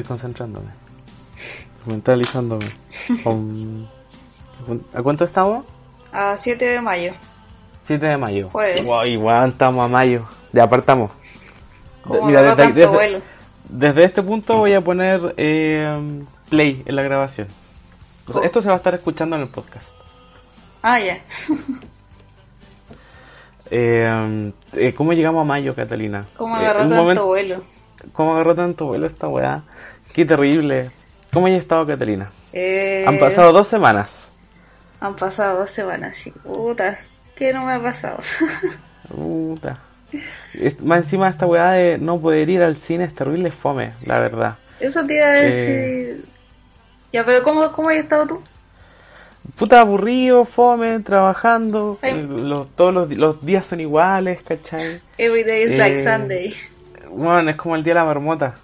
Estoy concentrándome. Mentalizándome. Um, ¿A cuánto estamos? A 7 de mayo. 7 de mayo. Jueves. Wow, igual estamos a mayo. Ya apartamos. Mira, desde, tanto desde- vuelo. desde este punto voy a poner eh, play en la grabación. O sea, Oh. esto se va a estar escuchando en el podcast. Ah, ya. Eh, eh, ¿Cómo llegamos a mayo, Catalina? ¿Cómo Eh, agarrar un tanto momento- vuelo? ¿Cómo agarró tanto vuelo esta weá? Qué terrible. ¿Cómo has estado, Catalina? Eh, Han pasado dos semanas. Han pasado dos semanas, sí. Puta, ¿qué no me ha pasado? Puta. Más encima esta weá de no poder ir al cine es terrible fome, la verdad. Eso te iba a Eh. decir. Ya, pero ¿cómo, cómo has estado tú? Puta aburrido, fome, trabajando. Los- todos los días son iguales, ¿cachai? Every day is like Eh. Sunday. Bueno, es como el día de la marmota.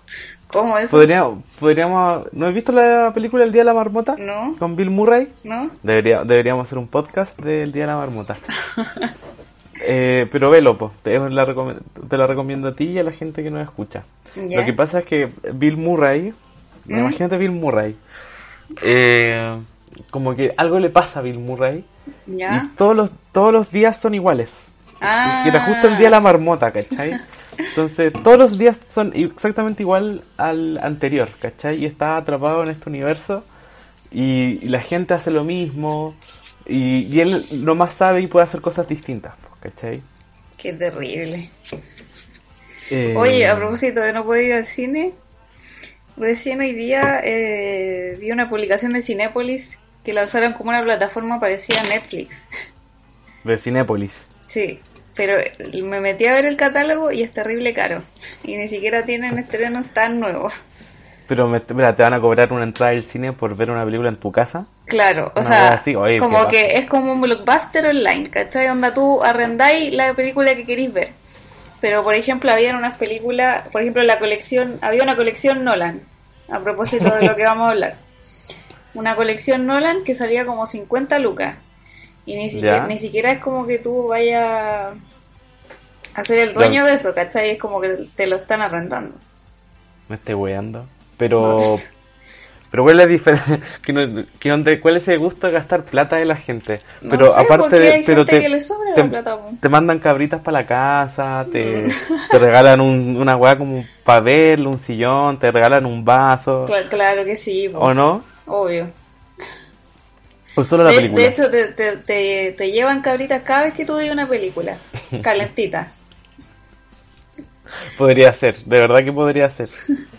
¿Cómo eso? Podríamos, podríamos... ¿No has visto la película El día de la marmota? No. Con Bill Murray. ¿No? Debería, deberíamos hacer un podcast del Día de la Marmota. Eh, pero velo, po. Te, la te recomiendo a ti y a la gente que nos escucha. Ya. Lo que pasa es que Bill Murray, ¿Mm? imagínate Bill Murray, eh, como que algo le pasa a Bill Murray ¿Ya? y todos los, todos los días son iguales. Ah. Y era justo el día de la marmota, ¿cachai? Entonces, todos los días son exactamente igual al anterior, ¿cachai? Y está atrapado en este universo y, y la gente hace lo mismo y, y él nomás sabe y puede hacer cosas distintas, ¿cachai? Qué terrible. Eh, Oye, a propósito de no poder ir al cine, recién hoy día eh, vi una publicación de Cinépolis que lanzaron como una plataforma parecida a Netflix. De Cinépolis. Sí, pero me metí a ver el catálogo y es terrible caro. Y ni siquiera tienen estrenos tan nuevos. Pero me, mira, te van a cobrar una entrada al cine por ver una película en tu casa. Claro, o sea, wea así, oye, como que es como un blockbuster online, ¿cachai? Onda tú arrendáis la película que queréis ver. Pero, por ejemplo, había unas películas, por ejemplo, la colección, había una colección Nolan, a propósito de lo que vamos a hablar. Una colección Nolan que salía como 50 lucas. Y ni siquiera, Ya. ni siquiera es como que tú vayas a ser el dueño Claro. de eso, ¿cachai? Es como que te lo están arrendando. Me estoy weando. Pero. Pero cuál es la diferencia. que donde- ¿Cuál es el gusto de gastar plata de la gente? No Pero sé, aparte porque de. pero te, que le sobra te, la plata, po. te mandan cabritas para la casa, te, te regalan un- una weá como para verlo, un sillón, te regalan un vaso. Cla- Claro que sí, po. ¿O no? obvio. ¿O solo la de, película? de hecho, te, te, te, te llevan cabritas cada vez que tú ves una película. Calentita. Podría ser, de verdad que podría ser.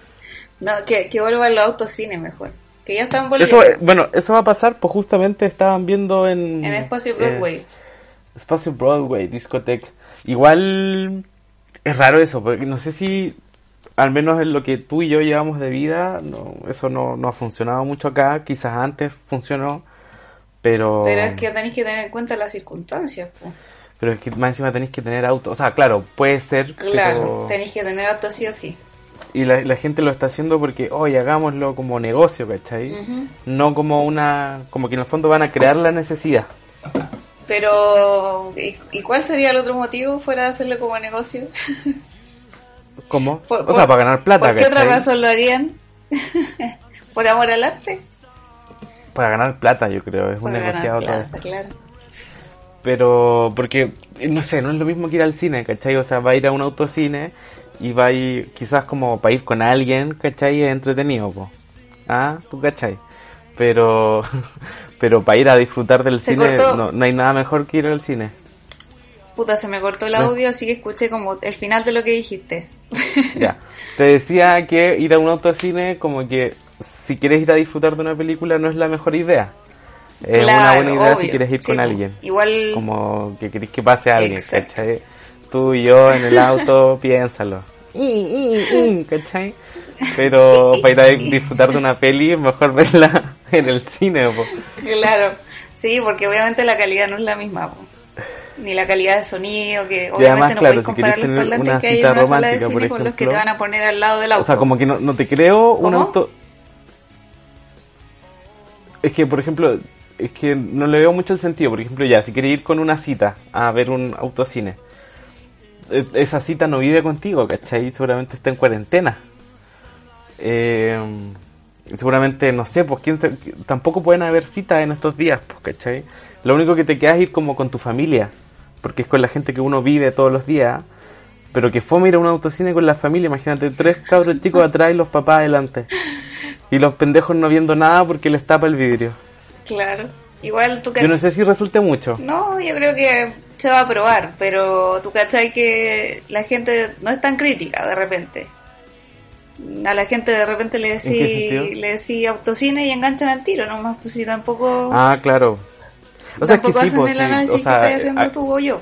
No, que, que vuelvan los autocines mejor. Que ya están volviendo. eh, bueno, eso va a pasar, pues justamente estaban viendo en... en Espacio eh, Broadway. Espacio Broadway, discoteca. Igual es raro eso, porque no sé si, al menos en lo que tú y yo llevamos de vida, no, eso no, no ha funcionado mucho acá. Quizás antes funcionó, pero. Pero es que tenéis que tener en cuenta las circunstancias. po. Pero es que más encima tenéis que tener auto. O sea, claro, puede ser, Claro, pero. tenéis que tener auto sí o sí. Y la, la gente lo está haciendo porque, oye, hagámoslo como negocio, ¿cachai? No como una. Como que en el fondo van a crear la necesidad. Pero, ¿y, y cuál sería el otro motivo fuera de hacerlo como negocio? ¿Cómo? Por- o por- sea, para ganar plata, ¿Por qué otra razón lo harían? ¿Por amor al arte? Para ganar plata, yo creo. Es un negociado todo. plata, claro. Pero, porque, eh, no sé, no es lo mismo que ir al cine, ¿cachai? O sea, va a ir a un autocine y va a ir, quizás como para ir con alguien, ¿cachai? Es entretenido, po. Ah, tú, ¿cachai? Pero, pero para ir a disfrutar del Se cine, no, no hay nada mejor que ir al cine. Puta, se me cortó el audio, así que escuché como el final de lo que dijiste. Ya. Te decía que ir a un autocine como que si quieres ir a disfrutar de una película no es la mejor idea. Es una buena idea si quieres ir Sí, con alguien. Igual, Como que querés que pase alguien, Exacto. ¿cachai? Tú y yo en el auto, piénsalo. ¿Cachai? Pero para ir a disfrutar de una peli mejor verla en el cine. po. claro. Sí, porque obviamente la calidad no es la misma. po. Ni la calidad de sonido, que obviamente además, no claro, puedes si comparar querés los parlantes que hay en una sala de cine por con los que te ejemplo. van a poner al lado del auto. O sea, como que no, no te creo un auto... Es que, por ejemplo, es que no le veo mucho el sentido. Por ejemplo, ya, si quieres ir con una cita a ver un autocine, e- esa cita no vive contigo, ¿cachai? Seguramente está en cuarentena. Eh, seguramente, no sé, pues ¿quién tampoco pueden haber citas en estos días, pues, ¿cachai? Lo único que te queda es ir como con tu familia, porque es con la gente que uno vive todos los días. Pero que fome ir a un autocine con la familia, imagínate, tres cabros chicos atrás y los papás adelante. Y los pendejos no viendo nada porque les tapa el vidrio. Claro. Igual tú Yo no sé si resulte mucho. No, yo creo que se va a probar, pero tú cachai que la gente no es tan crítica de repente. A la gente de repente le decís le decís autocine y enganchan al tiro, nomás pues si tampoco, Ah, claro. O sea, es que tampoco sí, hacen pues, el análisis o sea, que estás haciendo a, tú o yo.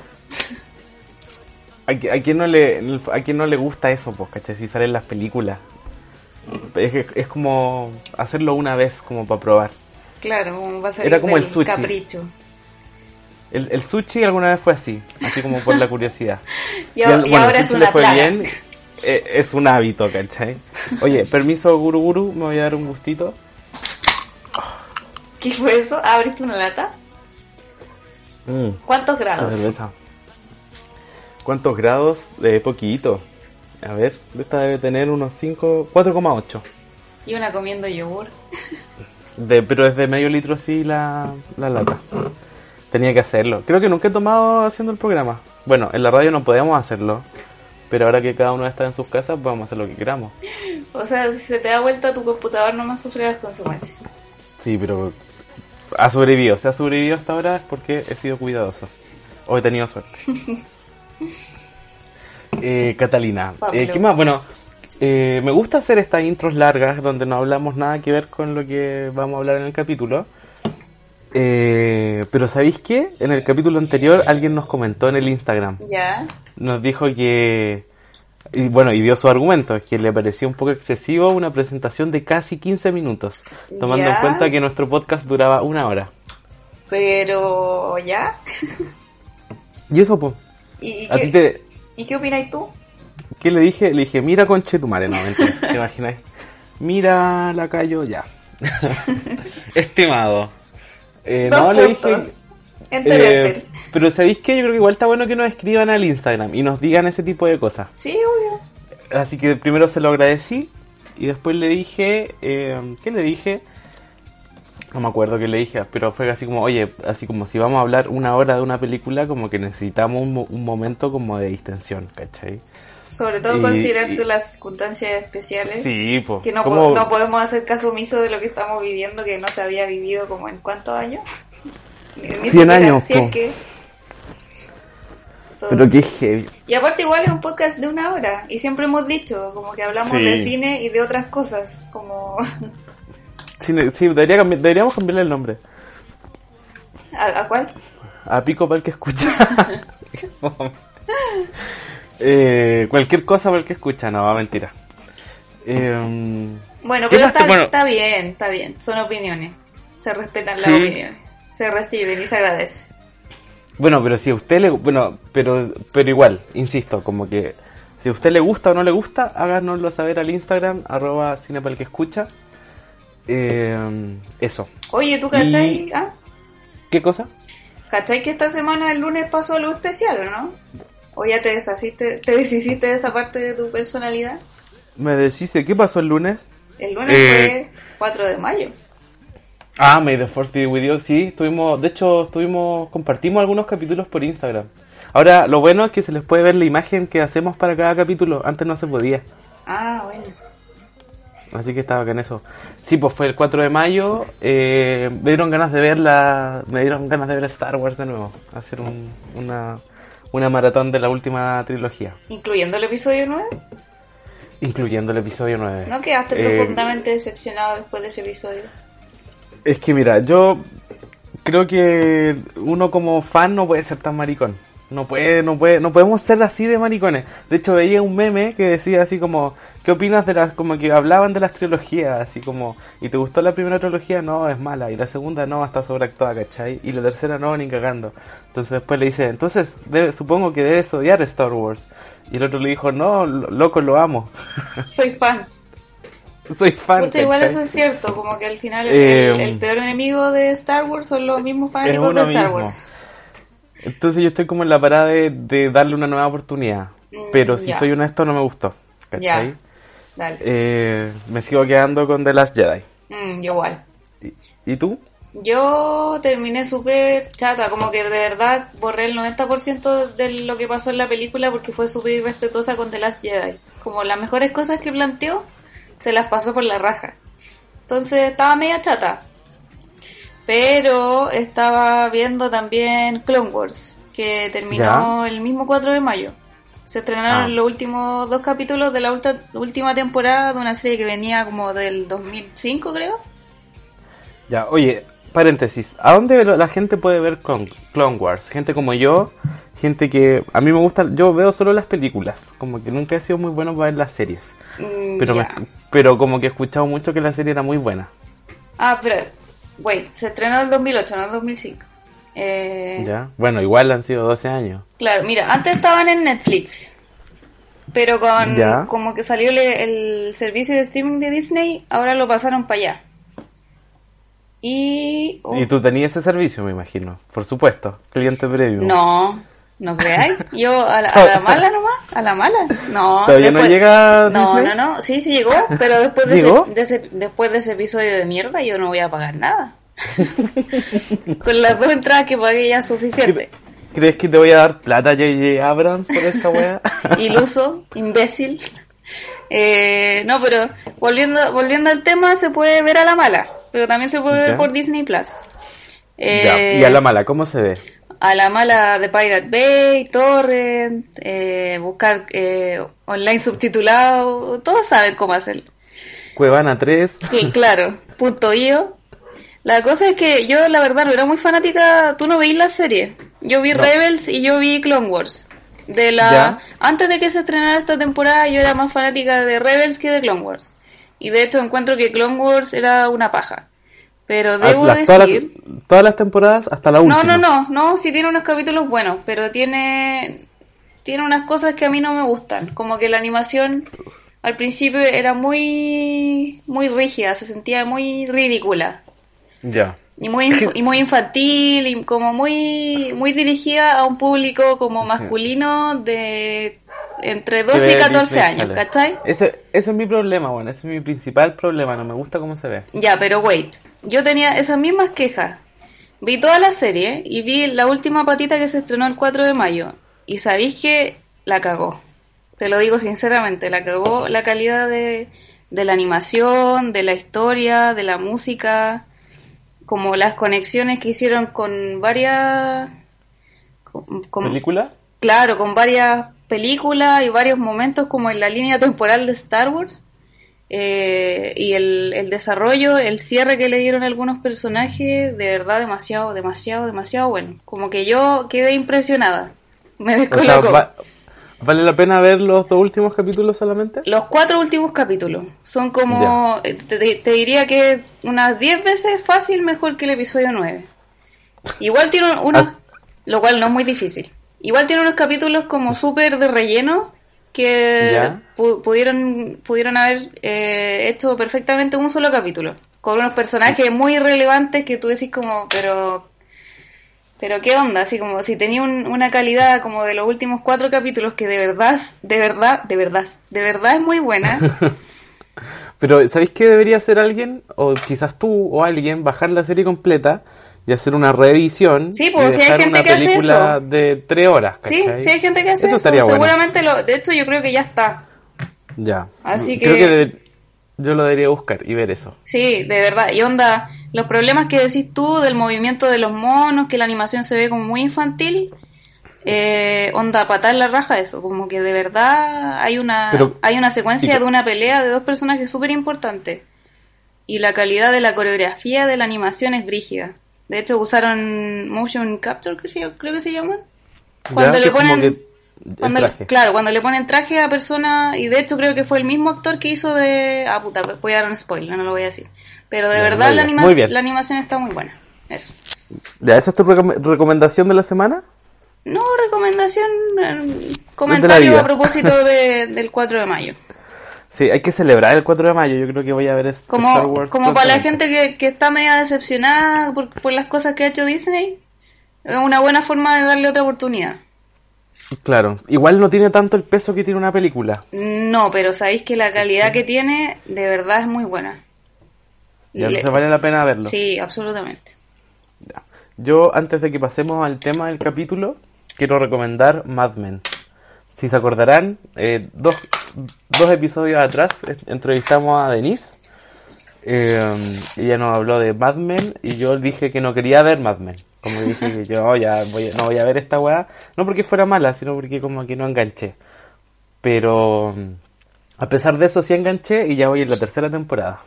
a, a quién no le a quién no le gusta eso, pues, ¿cachai? Si salen las películas. Es, que- es como hacerlo una vez como para probar. Claro, va a ser Era como el sushi. capricho. El, el sushi alguna vez fue así, así como por la curiosidad. Y, bueno, ahora si es una fue plaga. bien, eh, es un hábito, ¿cachai? Oye, permiso, Guru Guru, me voy a dar un gustito. ¿Qué fue eso? ¿Abriste una lata? Mm, ¿Cuántos grados? ¿Cuántos grados? De poquito. A ver, esta debe tener unos 5, 4,8. Y una comiendo yogur. De, pero es de medio litro así la, la lata. Tenía que hacerlo. Creo que nunca he tomado haciendo el programa. Bueno, en la radio no podemos hacerlo. Pero ahora que cada uno está en sus casas, podemos hacer lo que queramos. O sea, si se te da vuelta tu computador, nomás sufre las consecuencias. Sí, pero ha sobrevivido. Si ha sobrevivido hasta ahora es porque he sido cuidadoso. O he tenido suerte. Eh, Catalina, eh, ¿qué más? Bueno, eh, me gusta hacer estas intros largas donde no hablamos nada que ver con lo que vamos a hablar en el capítulo. Pero ¿sabéis qué? En el capítulo anterior alguien nos comentó en el Instagram. ¿Ya? Nos dijo que... Y bueno, y dio su argumento, que le pareció un poco excesivo una presentación de casi 15 minutos, tomando Ya. en cuenta que nuestro podcast duraba una hora. Pero, ¿ya? Y eso, pues, ¿Y, y a ti te... ¿y qué opinas tú? ¿Qué le dije? Le dije, mira conchetumare, no, mentira, ¿te imagináis? Mira la callo ya. Estimado. Eh, Dos no, le dije... puntos. Enter, eh, enter. pero ¿sabéis qué? Yo creo que igual está bueno que nos escriban al Instagram y nos digan ese tipo de cosas. Sí, obvio. Así que primero se lo agradecí y después le dije, eh, ¿qué le dije? No me acuerdo qué le dije, pero fue así como, oye, así como si vamos a hablar una hora de una película, como que necesitamos un, un momento como de distensión, ¿cachai? Sobre todo Y- considerando y- las circunstancias especiales. Sí, pues. Que no, po- no podemos hacer caso omiso de lo que estamos viviendo, que no se había vivido como en cuántos años. Ni- ni 100 siquiera, años, si es que... Pero qué heavy. Y aparte igual es un podcast de una hora y siempre hemos dicho como que hablamos Sí. de cine y de otras cosas, como Sí, debería cambi- deberíamos cambiarle el nombre. ¿a, a cuál? A Pico para el que escucha. eh, cualquier cosa para el que escucha, no, mentira. Eh, Bueno, ¿Qué pero está, bueno. está bien, está bien, son opiniones, se respetan las Sí. opiniones, se reciben y se agradece. Bueno, pero si a usted le... Bueno, pero, pero igual, insisto, como que si a usted le gusta o no le gusta, háganoslo saber al Instagram, arroba cine para el que escucha. Eh, eso. Oye, ¿tú cachai? Y- ¿Ah? ¿Qué cosa? ¿Cachai que esta semana el lunes pasó algo especial o no? ¿O ya te deshaciste, te deshiciste de esa parte de tu personalidad? Me decís, ¿qué pasó el lunes? El lunes Eh. fue 4 de mayo. Ah, May the Fourth be with you. Sí, estuvimos, de hecho, estuvimos, compartimos algunos capítulos por Instagram. Ahora, lo bueno es que se les puede ver la imagen que hacemos para cada capítulo. Antes no se podía. Ah, bueno. Así que estaba con eso. Sí, pues fue el 4 de mayo. eh, me dieron ganas de ver la, me dieron ganas de ver Star Wars de nuevo. Hacer un, una, una maratón de la última trilogía. ¿Incluyendo el episodio 9? Incluyendo el episodio 9. ¿No quedaste Eh, profundamente decepcionado después de ese episodio? Es que mira, yo creo que uno como fan no puede ser tan maricón. No puede, no puede, no podemos ser así de maricones. De hecho veía un meme que decía así como, ¿qué opinas de las, como que hablaban de las trilogías, así como, ¿y te gustó la primera trilogía? No, es mala, y la segunda no, está sobreactuada, ¿cachai? Y la tercera no, ni cagando. Entonces después le dice, entonces debe- supongo que debes odiar Star Wars. Y el otro le dijo, no, lo- loco, lo amo. Soy fan. Soy fan. Pucha, igual eso es cierto, como que al final Eh, el, el peor enemigo de Star Wars son los mismos fanáticos de Star mismo. Wars. Entonces yo estoy como en la parada de, de darle una nueva oportunidad. Mm, Pero si ya. soy honesto, no me gustó. ¿Cachai? Dale. Eh, me sigo quedando con The Last Jedi. Mm, yo igual. ¿Y, y tú? Yo terminé súper chata, como que de verdad borré el 90% de lo que pasó en la película porque fue súper irrespetuosa con The Last Jedi. Como las mejores cosas que planteó, se las pasó por la raja. Entonces estaba media chata. Pero estaba viendo también Clone Wars, que terminó el mismo 4 de mayo. Se estrenaron Ah. los últimos dos capítulos de la ulta- última temporada de una serie que venía como del 2005, creo. Ya, oye, paréntesis. ¿A dónde la gente puede ver Clone, Clone Wars? Gente como yo, gente que... A mí me gusta... Yo veo solo las películas. Como que nunca he sido muy bueno para ver las series. Mm, Pero, me- pero como que he escuchado mucho que la serie era muy buena. Ah, pero, wait, se estrenó en el 2008, no en el 2005. Eh, ¿Ya? Bueno, igual han sido 12 años. Claro, mira, antes estaban en Netflix, pero con Ya. como que salió el, el servicio de streaming de Disney, ahora lo pasaron para allá. Y... oh, Y tú tenías ese servicio, me imagino. Por supuesto. Cliente premium. No, ¿no creáis? Yo a la, a la mala nomás, a la mala. No. ¿Todavía no llega No, Disney? no, no, sí, sí llegó, pero después de, ese, de ese- después de ese episodio de mierda yo no voy a pagar nada. Con las dos entradas que pagué ya es suficiente. ¿Crees que te voy a dar plata J.J. Abrams por esta wea? Iluso, imbécil. Eh, no, pero volviendo, volviendo al tema, se puede ver a la mala, pero también se puede ver Ya. por Disney Plus. Ya, Eh, Y a la mala, ¿cómo se ve? A la mala de Pirate Bay, Torrent, eh, buscar eh, online subtitulado, todos saben cómo hacerlo. Cuevana 3. Sí, claro, punto io. La cosa es que yo la verdad no era muy fanática, tú no veís la serie. Yo vi No. Rebels y yo vi Clone Wars. De la Ya. antes de que se estrenara esta temporada yo era más fanática de Rebels que de Clone Wars. Y de hecho encuentro que Clone Wars era una paja. Pero Ah, debo las- todas, decir las, todas las temporadas hasta la última. no, no, no, no, sí tiene unos capítulos buenos, pero tiene tiene unas cosas que a mí no me gustan, como que la animación al principio era muy muy rígida, se sentía muy ridícula Ya. y muy y muy infantil y como muy muy dirigida a un público como masculino de entre 12 y Que 14 Disney años. ¿cachai? Ese, ese es mi problema, bueno, ese es mi principal problema, no me gusta cómo se ve. Ya, pero wait. Yo tenía esas mismas quejas. Vi toda la serie y vi la última patita que se estrenó el 4 de mayo. Y sabéis que la cagó. Te lo digo sinceramente, la cagó la calidad de, de la animación, de la historia, de la música, como las conexiones que hicieron con varias... con- con- ¿Película? Claro, con varias películas y varios momentos como en la línea temporal de Star Wars. Eh, y el, el desarrollo, el cierre que le dieron algunos personajes, de verdad demasiado, demasiado, demasiado bueno. Como que yo quedé impresionada. Me O sea, descolocó. va- ¿Vale la pena ver los dos últimos capítulos solamente? Los cuatro últimos capítulos son como, eh, te, te diría que unas 10 veces fácil mejor que el episodio 9. Igual tiene un- unos, Ah. lo cual no es muy difícil. Igual tiene unos capítulos como súper de relleno que pu- pudieron, pudieron haber eh, hecho perfectamente un solo capítulo. Con unos personajes muy relevantes que tú decís como, pero... Pero qué onda, así como si tenía un- una calidad como de los últimos cuatro capítulos que de verdad, de verdad, de verdad, de verdad es muy buena. Pero, ¿sabéis qué debería hacer alguien? O quizás tú o alguien, bajar la serie completa y hacer una revisión. Sí, pues, si hay gente una que hace película de tres horas, Sí, ¿cachai? sí hay gente que hace eso. Eso estaría bueno. Seguramente lo, de hecho yo creo que ya está. Ya. Así Creo que- que debe- yo lo debería buscar y ver eso. Sí, de verdad. Y onda, los problemas que decís tú del movimiento de los monos, que la animación se ve como muy infantil, eh, onda patar la raja eso, como que de verdad hay una Pero- hay una secuencia de una pelea de dos personajes súper importantes y la calidad de la coreografía de la animación es brígida. De hecho usaron motion capture, que se- creo que se llaman. Cuando Ya, le ponen que el cuando le- traje. claro, cuando le ponen traje a persona y de hecho creo que fue el mismo actor que hizo de ah puta, voy a dar un spoiler, no lo voy a decir. Pero de Ya, verdad la, digas. anima- Muy bien. la animación está muy buena. Eso. ¿Ya esa es tu recom- recomendación de la semana? No, recomendación, eh, comentario a propósito de- del 4 de mayo. Sí, hay que celebrar el 4 de mayo. Yo creo que voy a ver es- Star Como, Wars. como para la gente que, que está media decepcionada por, por las cosas que ha hecho Disney, es una buena forma de darle otra oportunidad. Claro, igual no tiene tanto el peso que tiene una película. No, pero sabéis que la calidad que tiene de verdad es muy buena. Ya Le- se vale la pena verlo. Sí, absolutamente. Ya. Yo, antes de que pasemos al tema del capítulo, quiero recomendar Mad Men. Si se acordarán, eh, dos, dos episodios atrás entrevistamos a Denise. Eh, ella nos habló de Mad Men y yo dije que no quería ver Mad Men. Como dije que yo "Oh, ya voy, no voy a ver esta weá. No porque fuera mala, sino porque como que no enganché. Pero mm, a pesar de eso sí enganché y ya voy en la tercera temporada.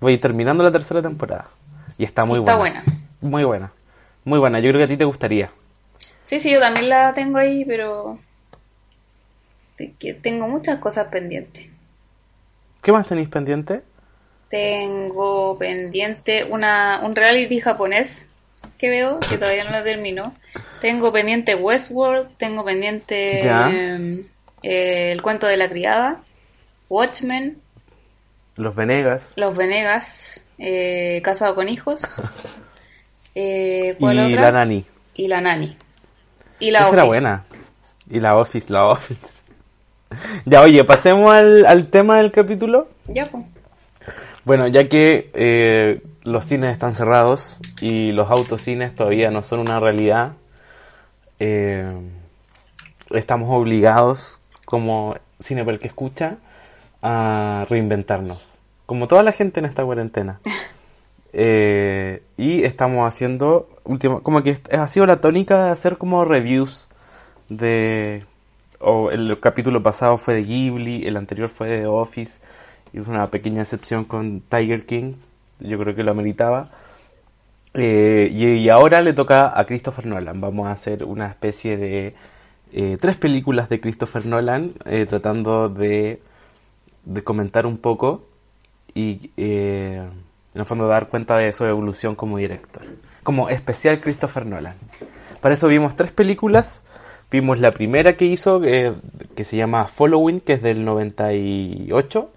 Voy terminando la tercera temporada. Y está muy Está buena. buena. Muy buena. Muy buena. Yo creo que a ti te gustaría. Sí, sí, yo también la tengo ahí, pero te- que tengo muchas cosas pendientes. ¿Qué más tenéis pendiente? Tengo pendiente una, un reality japonés que veo, que todavía no lo termino. Tengo pendiente Westworld, tengo pendiente Ya. eh, eh, El cuento de la criada, Watchmen, Los Venegas. Los Venegas, eh, Casado con hijos. Eh, Y la Nani. Y la Nani. Y la Esa Office. era buena. Y la Office, la Office. ya, oye, pasemos al, al tema del capítulo. Ya, pues. Bueno, ya que eh, los cines están cerrados y los autocines todavía no son una realidad, eh, estamos obligados, como Cine para el que escucha, a reinventarnos. Como toda la gente en esta cuarentena. Eh, y estamos haciendo, último, como que ha sido la tónica de hacer como reviews de... O el capítulo pasado fue de Ghibli, el anterior fue de The Office, y una pequeña excepción con Tiger King, yo creo que lo ameritaba. Eh, y, ahora le toca a Christopher Nolan. Vamos a hacer una especie de eh, tres películas de Christopher Nolan, eh, tratando de, de comentar un poco y eh, en el fondo dar cuenta de su evolución como director. Como especial Christopher Nolan. Para eso vimos tres películas. Vimos la primera que hizo, eh, que se llama Following, que es del 98.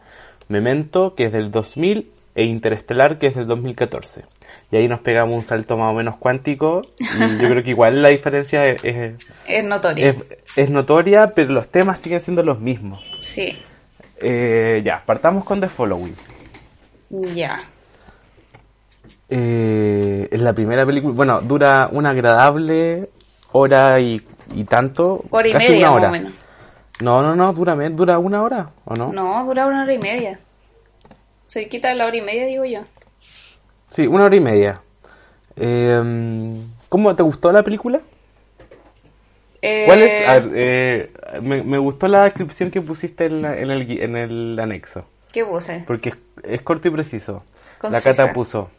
Memento, que es del 2000. E Interestelar, que es del 2014. Y ahí nos pegamos un salto más o menos cuántico. Y yo creo que igual la diferencia es, es, es- es notoria, pero los temas siguen siendo los mismos. Sí. Eh, ya, partamos con The Following. Ya. Eh, es la primera película. Bueno, dura una agradable hora y, y tanto. Hora y casi media, una más hora. o menos. No, no, no, dura, dura una hora, ¿o no? No, dura una hora y media. Se quita la hora y media, digo yo. Sí, una hora y media. Eh, ¿Cómo te gustó la película? Eh, ¿Cuál es? A eh, me, me gustó la descripción que pusiste en, la- en, el, en el anexo. ¿Qué puse? Porque es, es corto y preciso. La. Cata puso.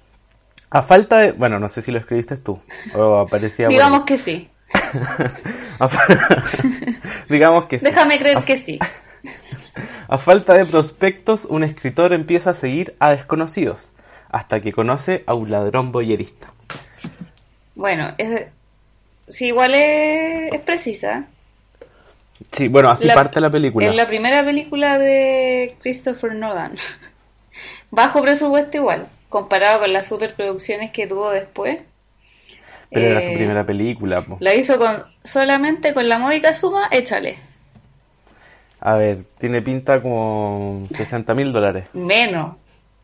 A falta de. Bueno, no sé si lo escribiste tú. O aparecía. Digamos que sí. Digamos que sí. Déjame creer A- que sí. A falta de prospectos, un escritor empieza a seguir a desconocidos, hasta que conoce a un ladrón boyerista. Bueno, es, sí, igual es, es precisa. Sí, bueno, así La- parte la película. Es la primera película de Christopher Nolan. Bajo presupuesto igual, comparado con las superproducciones que tuvo después. Pero era su Eh, primera película. po. Lo hizo con solamente con la módica suma, échale. A ver, tiene pinta como 60 mil dólares. Menos.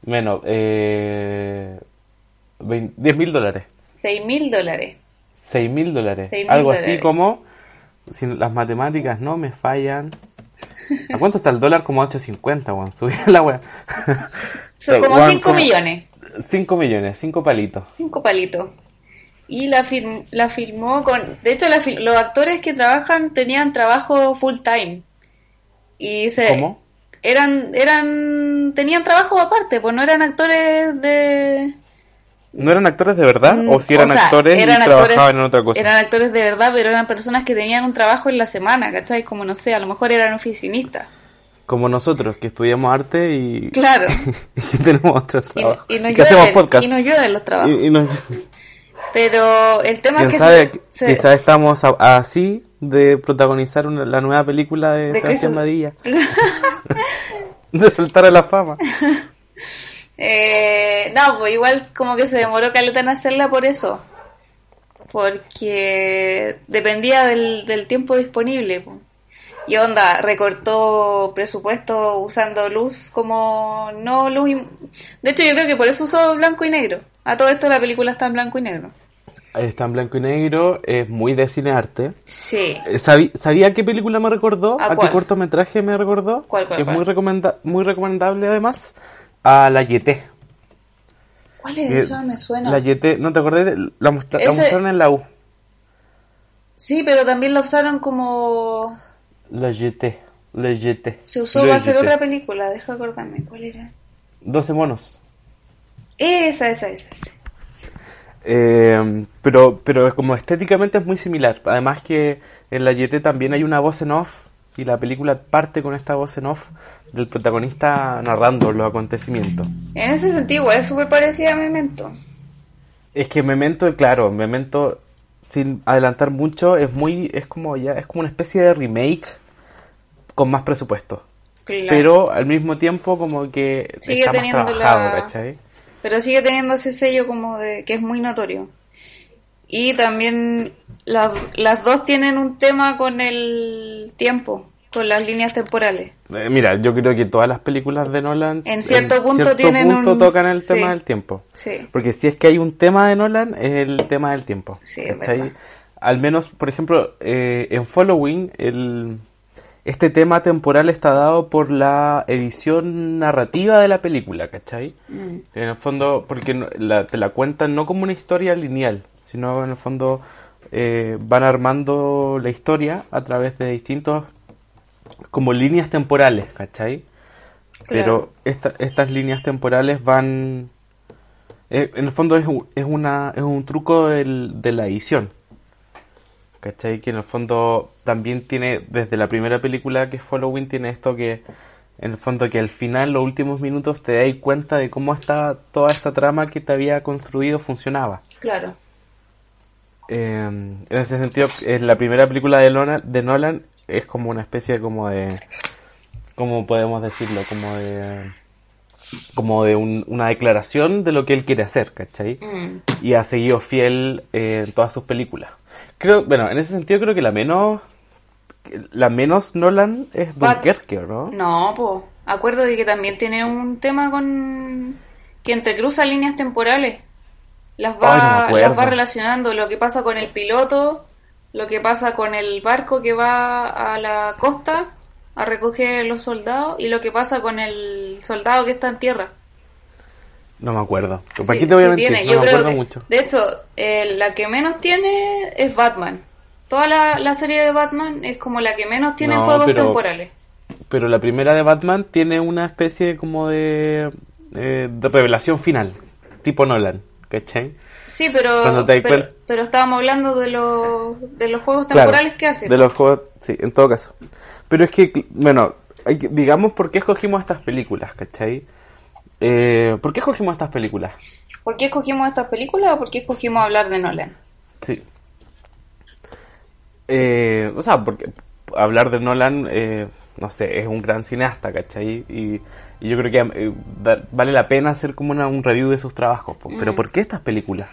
Menos, eh, 10 mil dólares. 6 mil dólares. 6 mil dólares. 6.000 Algo así como, si las matemáticas no me fallan. ¿A cuánto está el dólar? Como a 8.50, weón. Subí la weá. Son como Weón, 5 como- millones. 5 millones, 5 palitos. 5 palitos. Y la, film- la filmó con... De hecho, la los actores que trabajan tenían trabajo full time. Y se... ¿Cómo? Eran, eran, tenían trabajo aparte, pues no eran actores de... ¿No eran actores de verdad? Mm, ¿O si eran o sea, actores eran y actores- trabajaban en otra cosa? Eran actores de verdad, pero eran personas que tenían un trabajo en la semana, ¿cachai? Como no sé, a lo mejor eran oficinistas. Como nosotros, que estudiamos arte y, Claro. y que tenemos otros trabajos. y nos Y que hacemos podcast. y nos llueven los trabajos. Y- y nos- Pero el tema es ¿Quién que sabe? se- se- Quizás estamos así de protagonizar una- la nueva película de, De Sebastián de saltar a la fama. Eh, no, pues igual como que se demoró caleta en hacerla por eso. Porque dependía del, del tiempo disponible. po. Y onda, recortó presupuesto usando luz como no luz. De hecho, yo creo que por eso usó blanco y negro. A todo esto la película está en blanco y negro. Está en blanco y negro, es muy de cine arte. Sí. Eh, ¿Sabí- ¿Sabía qué película me recordó? ¿A qué cortometraje me recordó? ¿Cuál, cuál, que es muy, recomenda muy recomendable además. A La Yeté. ¿Cuál es esa? Me suena. La Yeté, ¿no te acordás? De, la, mostra- la mostraron en la U. Sí, pero también la usaron como... La Yeté. La Yeté. Se usó para hacer otra película, deja acordarme. ¿Cuál era? 12 monos. Esa, esa, esa. esa. Eh, pero, pero es como estéticamente es muy similar. Además que en la YT también hay una voz en off y la película parte con esta voz en off del protagonista narrando los acontecimientos. En ese sentido, es súper parecida a Memento. Es que Memento, claro, Memento sin adelantar mucho es muy es como ya es como una especie de remake con más presupuesto. Claro. Pero al mismo tiempo como que Sigue está más teniendo trabajado, la- ¿cachai? Pero sigue teniendo ese sello como de que es muy notorio. Y también las, las dos tienen un tema con el tiempo, con las líneas temporales. Eh, Mira, yo creo que todas las películas de Nolan En cierto punto tienen punto un- tocan el sí. tema del tiempo. Sí. Porque si es que hay un tema de Nolan, es el tema del tiempo. Sí. Al menos, por ejemplo, eh, en Following, el, este tema temporal está dado por la edición narrativa de la película, ¿cachai? Mm. En el fondo, porque la- te la cuentan no como una historia lineal, sino en el fondo eh, van armando la historia a través de distintos como líneas temporales, ¿cachai? Pero esta- estas líneas temporales van... eh, en el fondo es, un- es, una, es un truco del- de la edición. ¿Cachai? Que en el fondo también tiene, desde la primera película que es Following, tiene esto que, en el fondo, que al final, los últimos minutos, te das cuenta de cómo está toda esta trama que te había construido funcionaba. Claro. Eh, en ese sentido, es la primera película de Nolan, de Nolan es como una especie como de, ¿cómo podemos decirlo? Como de, como de un- una declaración de lo que él quiere hacer, ¿cachai? Mm. Y ha seguido fiel eh, en todas sus películas. Creo, bueno, en ese sentido creo que la menos, la menos Nolan es Dunkerque, ¿no? No, pues. Acuerdo de que también tiene un tema con. que entrecruza líneas temporales. Las Ay, no me va, las va relacionando. Lo que pasa con el piloto, lo que pasa con el barco que va a la costa a recoger los soldados y lo que pasa con el soldado que está en tierra. No me acuerdo. Sí, ¿Para qué te voy a sí mentir? tiene. No Yo me creo acuerdo que- mucho. De hecho, eh, la que menos tiene es Batman. Toda la, la serie de Batman es como la que menos tiene No, juegos pero- temporales. Pero la primera de Batman tiene una especie como de, eh, de revelación final, tipo Nolan, ¿cachai? Sí, pero, pero, cuenta- pero estábamos hablando de los, de los juegos Claro, temporales que hacen. De los juegos, sí, en todo caso. Pero es que, bueno, hay digamos por qué escogimos estas películas, ¿cachai? Eh, ¿Por qué escogimos estas películas? ¿Por qué escogimos estas películas o por qué escogimos hablar de Nolan? Sí. Eh, o sea, porque hablar de Nolan, eh, no sé, es un gran cineasta, ¿cachai? Y, y yo creo que eh, da- vale la pena hacer como una- un review de sus trabajos. po. Pero Mm. ¿por qué estas películas?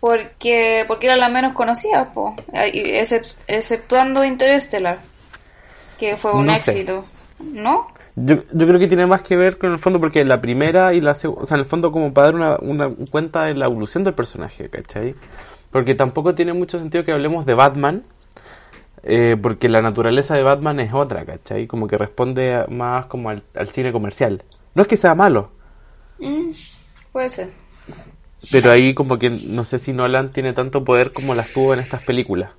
Porque, porque eran las menos conocidas, po. Excep- exceptuando Interstellar, que fue un No sé. éxito. ¿No? Yo, yo creo que tiene más que ver con el fondo, porque la primera y la segunda, o sea, en el fondo como para dar una, una cuenta de la evolución del personaje, ¿cachai? Porque tampoco tiene mucho sentido que hablemos de Batman, eh, porque la naturaleza de Batman es otra, ¿cachai? Como que responde a- más como al, al cine comercial. No es que sea malo, Mm, puede ser. Pero ahí como que no sé si Nolan tiene tanto poder como las tuvo en estas películas.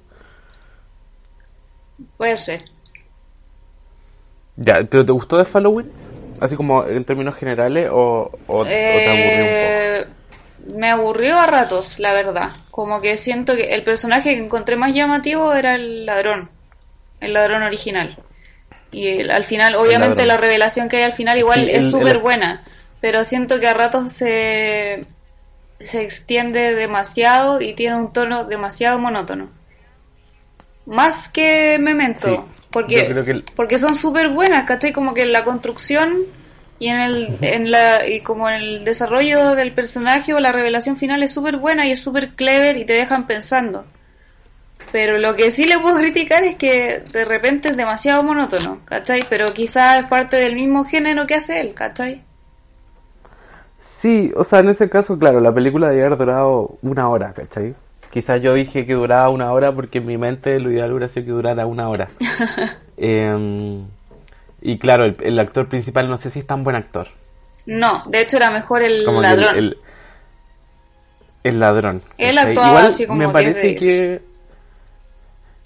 Puede ser. Ya, ¿pero te gustó de Halloween? Así como en términos generales o, o- o te aburrió un Eh, Me aburrió a ratos, la verdad. Como que siento que el personaje que encontré más llamativo era el ladrón. El ladrón original. Y el- al final, obviamente la revelación que hay al final igual Sí, es súper el- buena. Pero siento que a ratos se, se extiende demasiado y tiene un tono demasiado monótono. Más que Memento. Sí, porque, yo creo que el- porque son súper buenas, ¿cachai? Como que en la construcción y en el en la y como en el desarrollo del personaje o la revelación final es súper buena y es súper clever y te dejan pensando. Pero lo que sí le puedo criticar es que de repente es demasiado monótono, ¿cachai? Pero quizás es parte del mismo género que hace él, ¿cachai? Sí, o sea, en ese caso, claro, la película debía haber durado una hora, ¿cachai? Quizás yo dije que duraba una hora porque en mi mente lo ideal hubiera sido que durara una hora. Em, y claro, el, el actor principal no sé si es tan buen actor. No, de hecho era mejor el Como que el- ladrón. El, el ladrón. Él actuaba Igual así como me 10 parece de 10. que...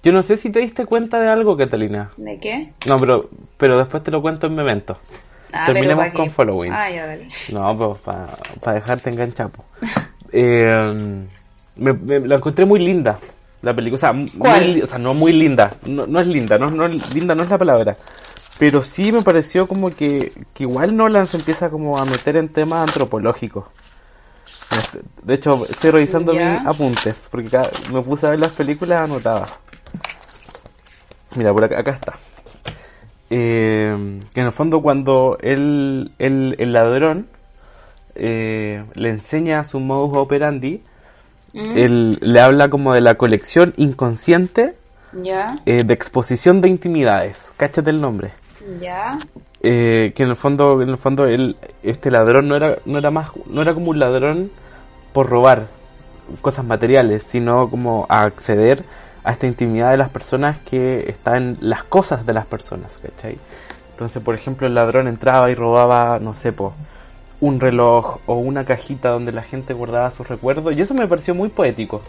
Yo no sé si te diste cuenta de algo, Catalina. ¿De qué? No, pero, pero después te lo cuento en Memento. Ah, Terminemos ¿pa' con Following. Ah, ya, dale. No, pues para dejarte enganchado. Eh, me, me- la encontré muy linda, la película. O sea, muy ¿Cuál? li- o sea, no muy linda. No, no es linda, no, no es- linda no es la palabra. Pero sí me pareció como que, que igual Nolan se empieza como a meter en temas antropológicos. De hecho, estoy revisando Ya. mis apuntes, porque cada- me puse a ver las películas anotadas. Mira, por acá, acá está. Eh, que en el fondo cuando él, él- el ladrón eh, le enseña su modus operandi, Mm, él le habla como de la colección inconsciente Ya, eh, de exposición de intimidades. Cáchate el nombre. ya. Eh, que en el fondo, en el fondo él, este ladrón no era, no era más, no era como un ladrón por robar cosas materiales, sino como a acceder a esta intimidad de las personas que está en las cosas de las personas, ¿cachai? Entonces, por ejemplo, el ladrón entraba y robaba, no sé, po, un reloj o una cajita donde la gente guardaba sus recuerdos, y eso me pareció muy poético.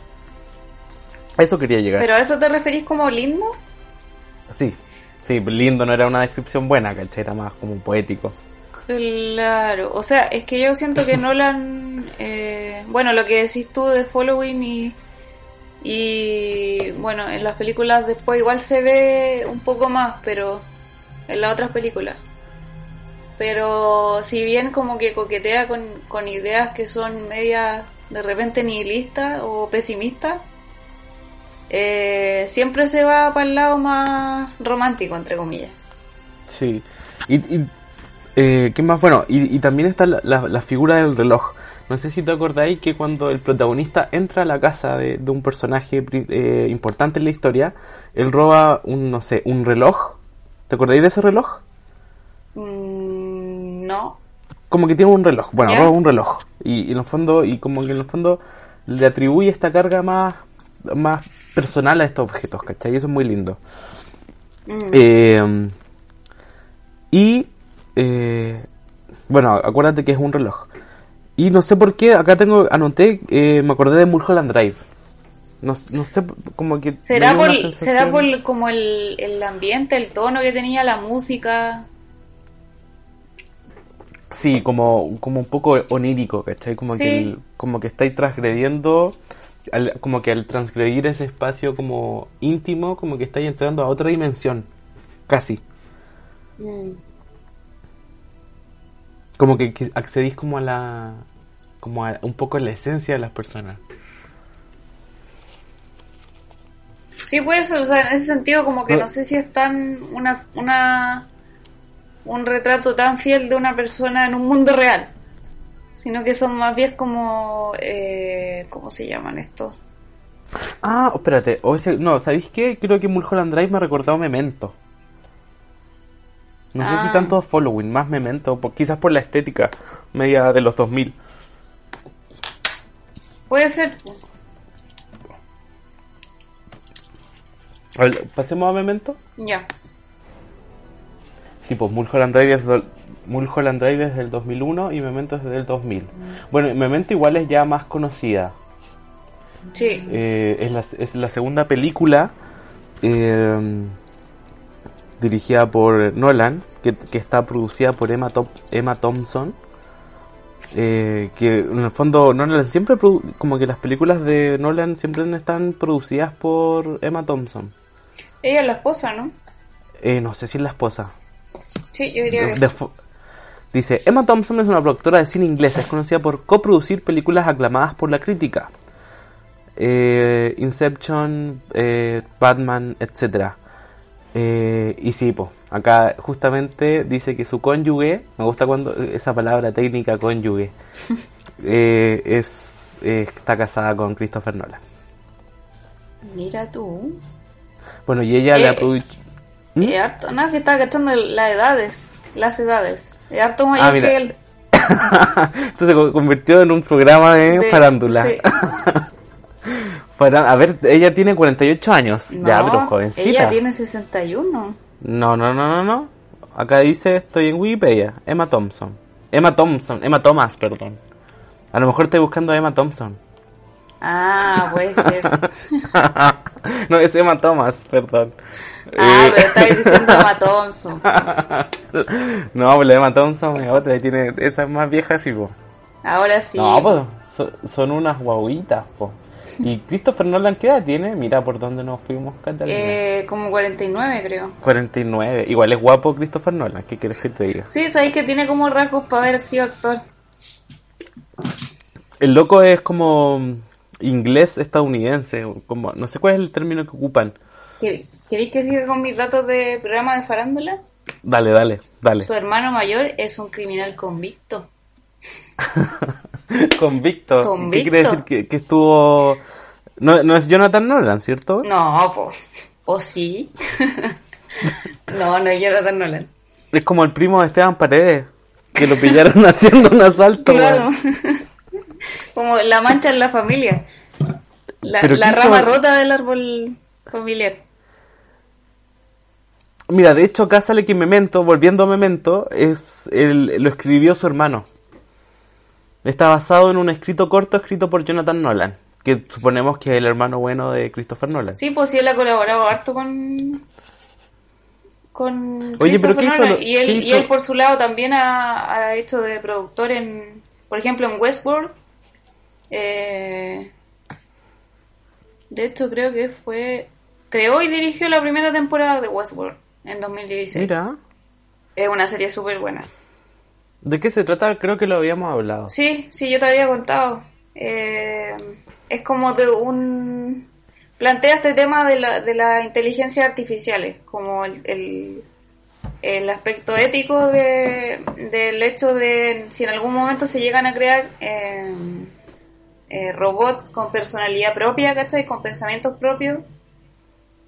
A eso quería llegar. ¿Pero a eso te referís como lindo? Sí, sí, lindo no era una descripción buena, ¿cachai? Era más como poético. Claro, o sea, es que yo siento que Nolan, eh, bueno, lo que decís tú de Following y, y bueno, en las películas después igual se ve un poco más, pero en las otras películas. Pero si bien como que coquetea con, con ideas que son medias de repente nihilistas o pesimistas, eh, siempre se va para el lado más romántico, entre comillas. Sí. Y, y, eh, ¿qué más? Bueno, y, y también está la, la- la figura del reloj. No sé si te acordáis que cuando el protagonista entra a la casa de, de un personaje eh, importante en la historia, él roba un, no sé, un reloj. ¿Te acordáis de ese reloj? Mm, no. Como que tiene un reloj. Bueno, un reloj. Y, y en el fondo, y como que en el fondo le atribuye esta carga más, más personal a estos objetos, ¿cachai? Y eso es muy lindo. Mm. Eh, y eh, bueno, acuérdate que es un reloj. Y no sé por qué, acá tengo, anoté, eh, me acordé de Mulholland Drive. No, no sé, como que... ¿Será por, será por como el, el ambiente, el tono que tenía la música? Sí, como, como un poco onírico, ¿cachai? Como, Sí. que, el- como que estáis transgrediendo, al- como que al transgredir ese espacio como íntimo, como que estáis entrando a otra dimensión, casi. Mm. Como que, que accedís como a la... como a un poco a la esencia de las personas. Sí, puede ser, o sea, en ese sentido como que No. no sé si es tan una, una un retrato tan fiel de una persona en un mundo real, sino que son más bien como, eh, ¿cómo se llaman estos? Ah, espérate, o ese, no, ¿sabéis qué? Creo que Mulholland Drive me ha recordado Memento. No sé Ah. si tanto Following, más Memento, por- quizás por la estética media de los 2000. Puede ser, A ver, pasemos a Memento. ya. Sí, pues Mulholland Drive es del Mulholland Drive desde el 2001 y Memento desde el 2000. Bueno, Memento igual es ya más conocida. Sí. Eh, es, la, es la segunda película eh, dirigida por Nolan, que, que está producida por Emma, Top- Emma Thompson. eh, que en el fondo Nolan siempre produ- como que las películas de Nolan siempre están producidas por Emma Thompson. Ella es la esposa, ¿no? Eh, no sé si es la esposa. Sí, yo diría que De sí. fo- Dice, Emma Thompson es una productora de cine inglesa, es conocida por coproducir películas aclamadas por la crítica. Eh, Inception, eh, Batman, etc. Eh, y sí, po, acá justamente dice que su cónyuge, me gusta cuando esa palabra técnica cónyuge, es, está casada con Christopher Nolan. Mira tú. Bueno, y ella le ha. ¿Mm? Eh, harto, nada, que está gastando las edades. Las edades. Es harto mayor Ah, mira. que él. Entonces se co- convirtió en un programa de, De- farándula. sí. A ver, ella tiene 48 años. ya, No, pero jovencita. Ella tiene 61. No, no, no, no, no. Acá dice, estoy en Wikipedia. Emma Thompson. Emma Thompson. Emma Thomas, perdón. A lo mejor estoy buscando a Emma Thompson. Ah, puede ser. no, es Emma Thomas, perdón. Ah, Eh, pero estáis diciendo Emma Thompson. no, pues la Emma Thompson es otra. y Tiene, esa es más vieja, sí, po. Ahora sí. No, pues so- son unas guaguitas, po. ¿Y Christopher Nolan qué edad tiene? Mira por dónde nos fuimos, Catalina. Eh, como 49, creo. 49. Igual es guapo Christopher Nolan, ¿qué quieres que te diga? Sí, sabéis que tiene como rasgos para haber sido actor. El loco es como inglés estadounidense, como no sé cuál es el término que ocupan. ¿Quer- ¿Queréis que siga con mis datos de programa de farándula? Dale, dale, dale. Su hermano mayor es un criminal convicto. Convicto. ¿Qué Convicto. quiere decir que, que estuvo... No, no es Jonathan Nolan, ¿cierto? No, pues. ¿O sí? no, no es Jonathan Nolan. Es como el primo de Esteban Paredes, que lo pillaron haciendo un asalto. Claro. como la mancha en la familia. La, ¿qué rama hizo? rota del árbol familiar. Mira, de hecho acá sale que Memento, volviendo a Memento, es el, lo escribió su hermano. Está basado en un escrito corto escrito por Jonathan Nolan, que suponemos que es el hermano bueno de Christopher Nolan. Sí, pues sí, él ha colaborado harto con. Con Oye, pero Christopher ¿qué hizo Nolan. lo- y, él, qué y él, por su lado, también ha, ha hecho de productor en. Por ejemplo, en Westworld. Eh, de hecho, creo que fue. Creó y dirigió la primera temporada de Westworld en 2016. Mira, Es una serie súper buena. ¿de qué se trata? Creo que lo habíamos hablado. Sí, sí, yo te había contado. Eh, es como de un... Plantea este tema de la, de las inteligencias artificiales, como el, el, el aspecto ético de, del hecho de si en algún momento se llegan a crear eh, eh, robots con personalidad propia, ¿cachai? Con pensamientos propios.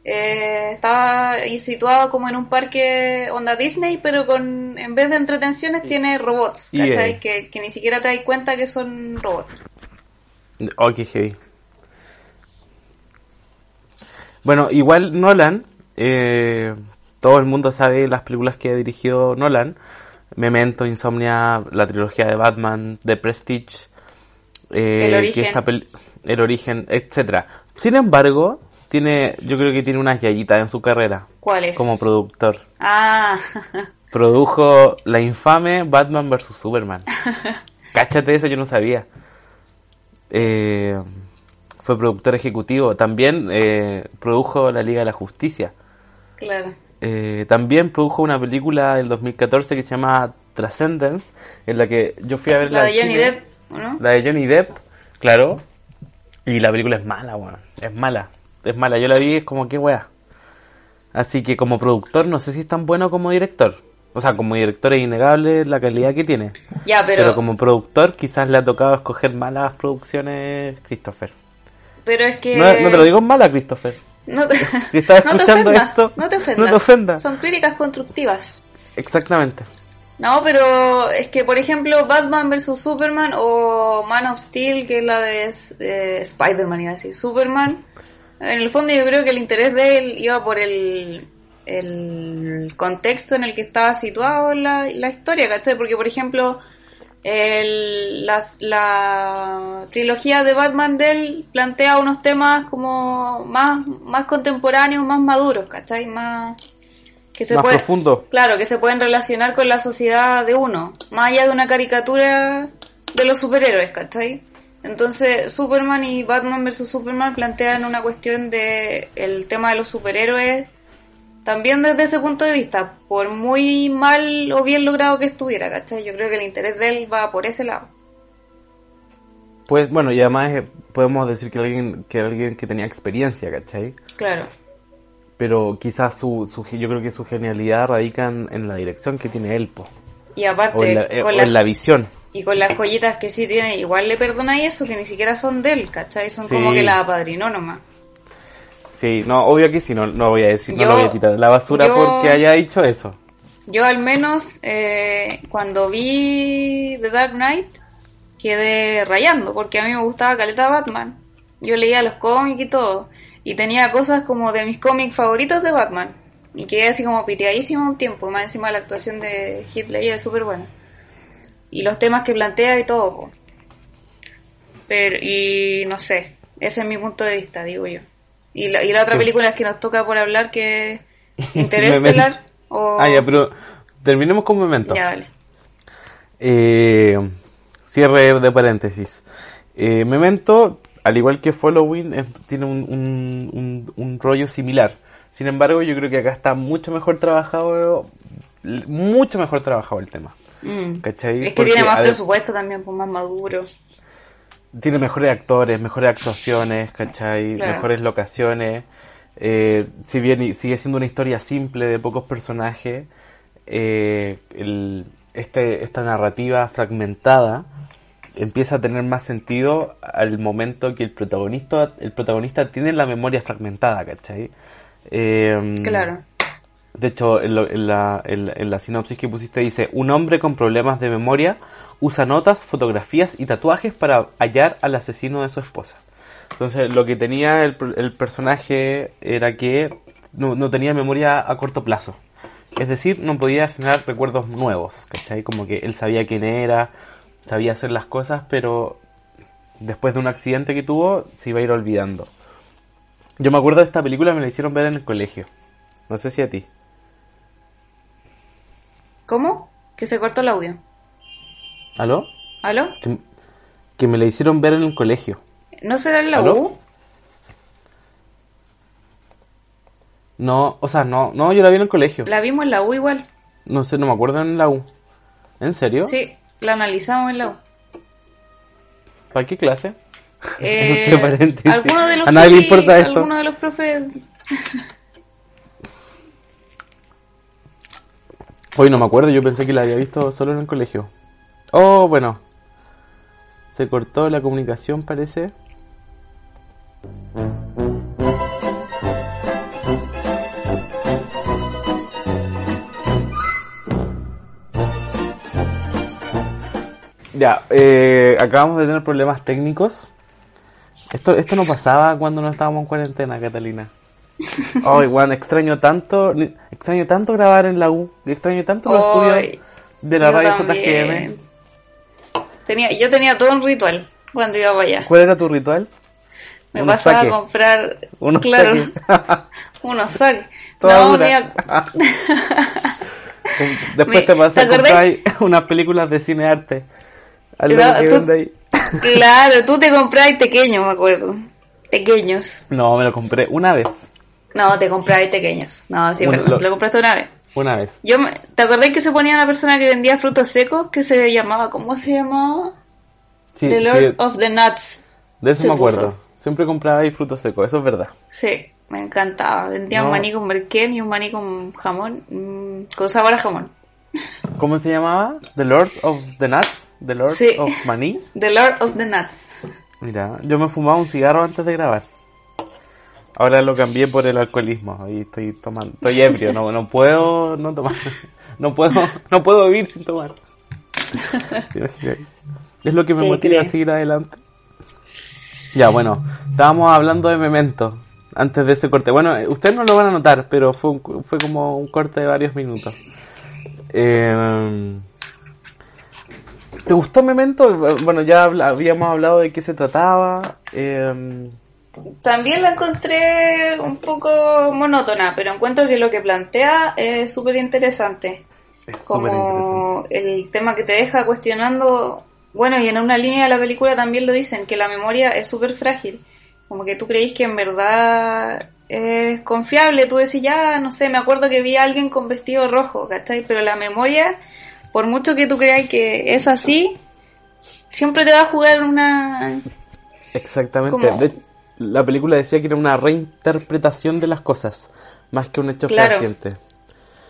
Eh, estaba situado como en un parque onda Disney, pero con en vez de entretenciones tiene robots, ¿cachai? Que, que ni siquiera te das cuenta que son robots. Oh, qué heavy. Bueno, igual Nolan, eh, todo el mundo sabe las películas que ha dirigido Nolan. Memento, Insomnia, la trilogía de Batman, The Prestige, eh, El que origen. esta pel- el origen, etcétera. Sin embargo, tiene, yo creo que tiene unas yayitas en su carrera ¿Cuál es? como productor. Ah, Produjo la infame Batman vs Superman. Cáchate eso, yo no sabía. Eh, fue productor ejecutivo. También eh, produjo la Liga de la Justicia. claro. Eh, también produjo una película del 2014 que se llama Transcendence, en la que yo fui a ver La la de Johnny. Depp, ¿no? La de Johnny Depp, claro. Y la película es mala, weón. Es mala. Es mala. Yo la vi, es como que wea. Así que como productor no sé si es tan bueno como director. O sea, como director es innegable la calidad que tiene. Ya, Pero, pero, como productor quizás le ha tocado escoger malas producciones Christopher. pero es que... No, no te lo digo mala, Christopher. No te, Si estás no escuchando ofendas, esto, no te ofendas. no te ofendas. Son críticas constructivas. Exactamente. No, pero es que, por ejemplo, Batman vs. Superman o Man of Steel, que es la de eh, Spider-Man, iba a decir, Superman, en el fondo yo creo que el interés de él iba por el, el contexto en el que estaba situado la, la historia, ¿cachai? Porque, por ejemplo, el, las, la trilogía de Batman de él plantea unos temas como más, más contemporáneos, más maduros, ¿cachai? Más, que se Más puede- profundo. Claro, que se pueden relacionar con la sociedad de uno, más allá de una caricatura de los superhéroes, ¿cachai? Entonces, Superman y Batman vs. Superman plantean una cuestión de el tema de los superhéroes también desde ese punto de vista, por muy mal o bien logrado que estuviera, ¿cachai? Yo creo que el interés de él va por ese lado. Pues bueno, y además eh, podemos decir que alguien que alguien que tenía experiencia, ¿cachai? Claro, Pero quizás su, su yo creo que su genialidad radica en, en la dirección que tiene él, po. y aparte, o en la, eh, con o en la visión. Y con las joyitas que sí tiene, igual le perdonáis eso, que ni siquiera son de él, ¿cachai? Son como que las apadrinó nomás. Sí, no, obvio que sí, no, no voy a decir, no lo voy a tirar a la basura yo- porque haya dicho eso. Yo al menos eh, cuando vi The Dark Knight quedé rayando porque a mí me gustaba Caleta Batman. Yo leía los cómics y todo y tenía cosas como de mis cómics favoritos de Batman y quedé así como piteadísimo un tiempo, más encima la actuación de Ledger es súper buena. Y los temas que plantea y todo. po. Pero, y no sé, ese es mi punto de vista, digo yo. Y la, y la otra Sí. película es que nos toca por hablar que es Interestelar o... Ah, ya, pero terminemos con Memento. Ya, dale. Eh, cierre de paréntesis. Eh, Memento, al igual que Following, es- tiene un, un- un- un rollo similar. Sin embargo, yo creo que acá está mucho mejor trabajado, mucho mejor trabajado el tema. Mm. ¿Cachai? Es que Porque tiene más presupuesto también, pues más maduro. Tiene mejores actores, mejores actuaciones, ¿cachai? Claro. Mejores locaciones. Eh, si bien sigue siendo una historia simple de pocos personajes, eh, el- este, esta narrativa fragmentada empieza a tener más sentido al momento que el protagonista, el protagonista tiene la memoria fragmentada, ¿cachai? Eh, Claro. De hecho, en, lo- en la, en- la sinopsis que pusiste dice, un hombre con problemas de memoria usa notas, fotografías y tatuajes para hallar al asesino de su esposa. Entonces, lo que tenía el, el personaje era que no, no tenía memoria a corto plazo. Es decir, no podía generar recuerdos nuevos, ¿cachai? Como que él sabía quién era, sabía hacer las cosas, pero después de un accidente que tuvo, se iba a ir olvidando. Yo me acuerdo de esta película, me la hicieron ver en el colegio. No sé si a ti. ¿Cómo? Que se cortó el audio. ¿Aló? ¿Aló? Que, que me la hicieron ver en el colegio. ¿No será en la ¿Aló? U? No, o sea, no, no, yo la vi en el colegio. La vimos en la U igual. No sé, no me acuerdo en la U. ¿En serio? Sí, la analizamos en la U. ¿Para qué clase? Eh, alguno de los A nadie le importa esto. Alguno de los profes. Hoy no me acuerdo, yo pensé que la había visto solo en el colegio. Oh, bueno. Se cortó la comunicación, parece. Ya, eh, acabamos de tener problemas técnicos. Esto, esto no pasaba cuando no estábamos en cuarentena, Catalina. Ay, Juan, extraño tanto, extraño tanto grabar en la U, extraño tanto los estudios de la radio también. JGM. Tenía, yo tenía todo un ritual cuando iba para allá. ¿Cuál era tu ritual? Me Unos pasaba a comprar. Unos claro, unos saques. No, Después Me- te pasé a comprar unas películas de cine arte. No, que tú- vende ahí. Claro, tú te comprabas pequeños, me acuerdo. Pequeños. No, me lo compré una vez. No, te comprabas pequeños. No, sí, pero lo- lo compraste una vez. Una vez. Yo me- ¿Te acordás que se ponía una persona que vendía frutos secos que se llamaba, ¿cómo se llamaba? Sí, The sí, Lord of the Nuts. de eso se me acuerdo. puso. Siempre compraba ahí frutos secos, eso es verdad. Sí, me encantaba. Vendía un maní con merquén y un maní con jamón, mm, con sabor a jamón. ¿Cómo se llamaba? The Lord of the Nuts. The Lord Sí. of Money. The Lord of the Nuts. Mira, yo me fumaba un cigarro antes de grabar. Ahora lo cambié por el alcoholismo y estoy tomando, estoy ebrio, no, no puedo no tomar, no puedo, no puedo vivir sin tomar. Es lo que me motiva a seguir adelante. Ya, bueno, estábamos hablando de Memento. antes de ese corte. Bueno, ustedes no lo van a notar, pero fue, un- fue como un corte de varios minutos. Eh, ¿Te gustó Memento? Bueno, ya habíamos hablado de qué se trataba. Eh, También la encontré un poco monótona, pero encuentro que lo que plantea es súper interesante. Como el tema que te deja cuestionando, bueno, y en una línea de la película también lo dicen, que la memoria es súper frágil. Como que tú creís que en verdad es confiable, tú decís, ya, no sé, me acuerdo que vi a alguien con vestido rojo, ¿cachai? Pero la memoria, por mucho que tú creáis que es así, siempre te va a jugar una... Exactamente. como- De- la película decía que era una reinterpretación de las cosas, más que un hecho Claro. fehaciente.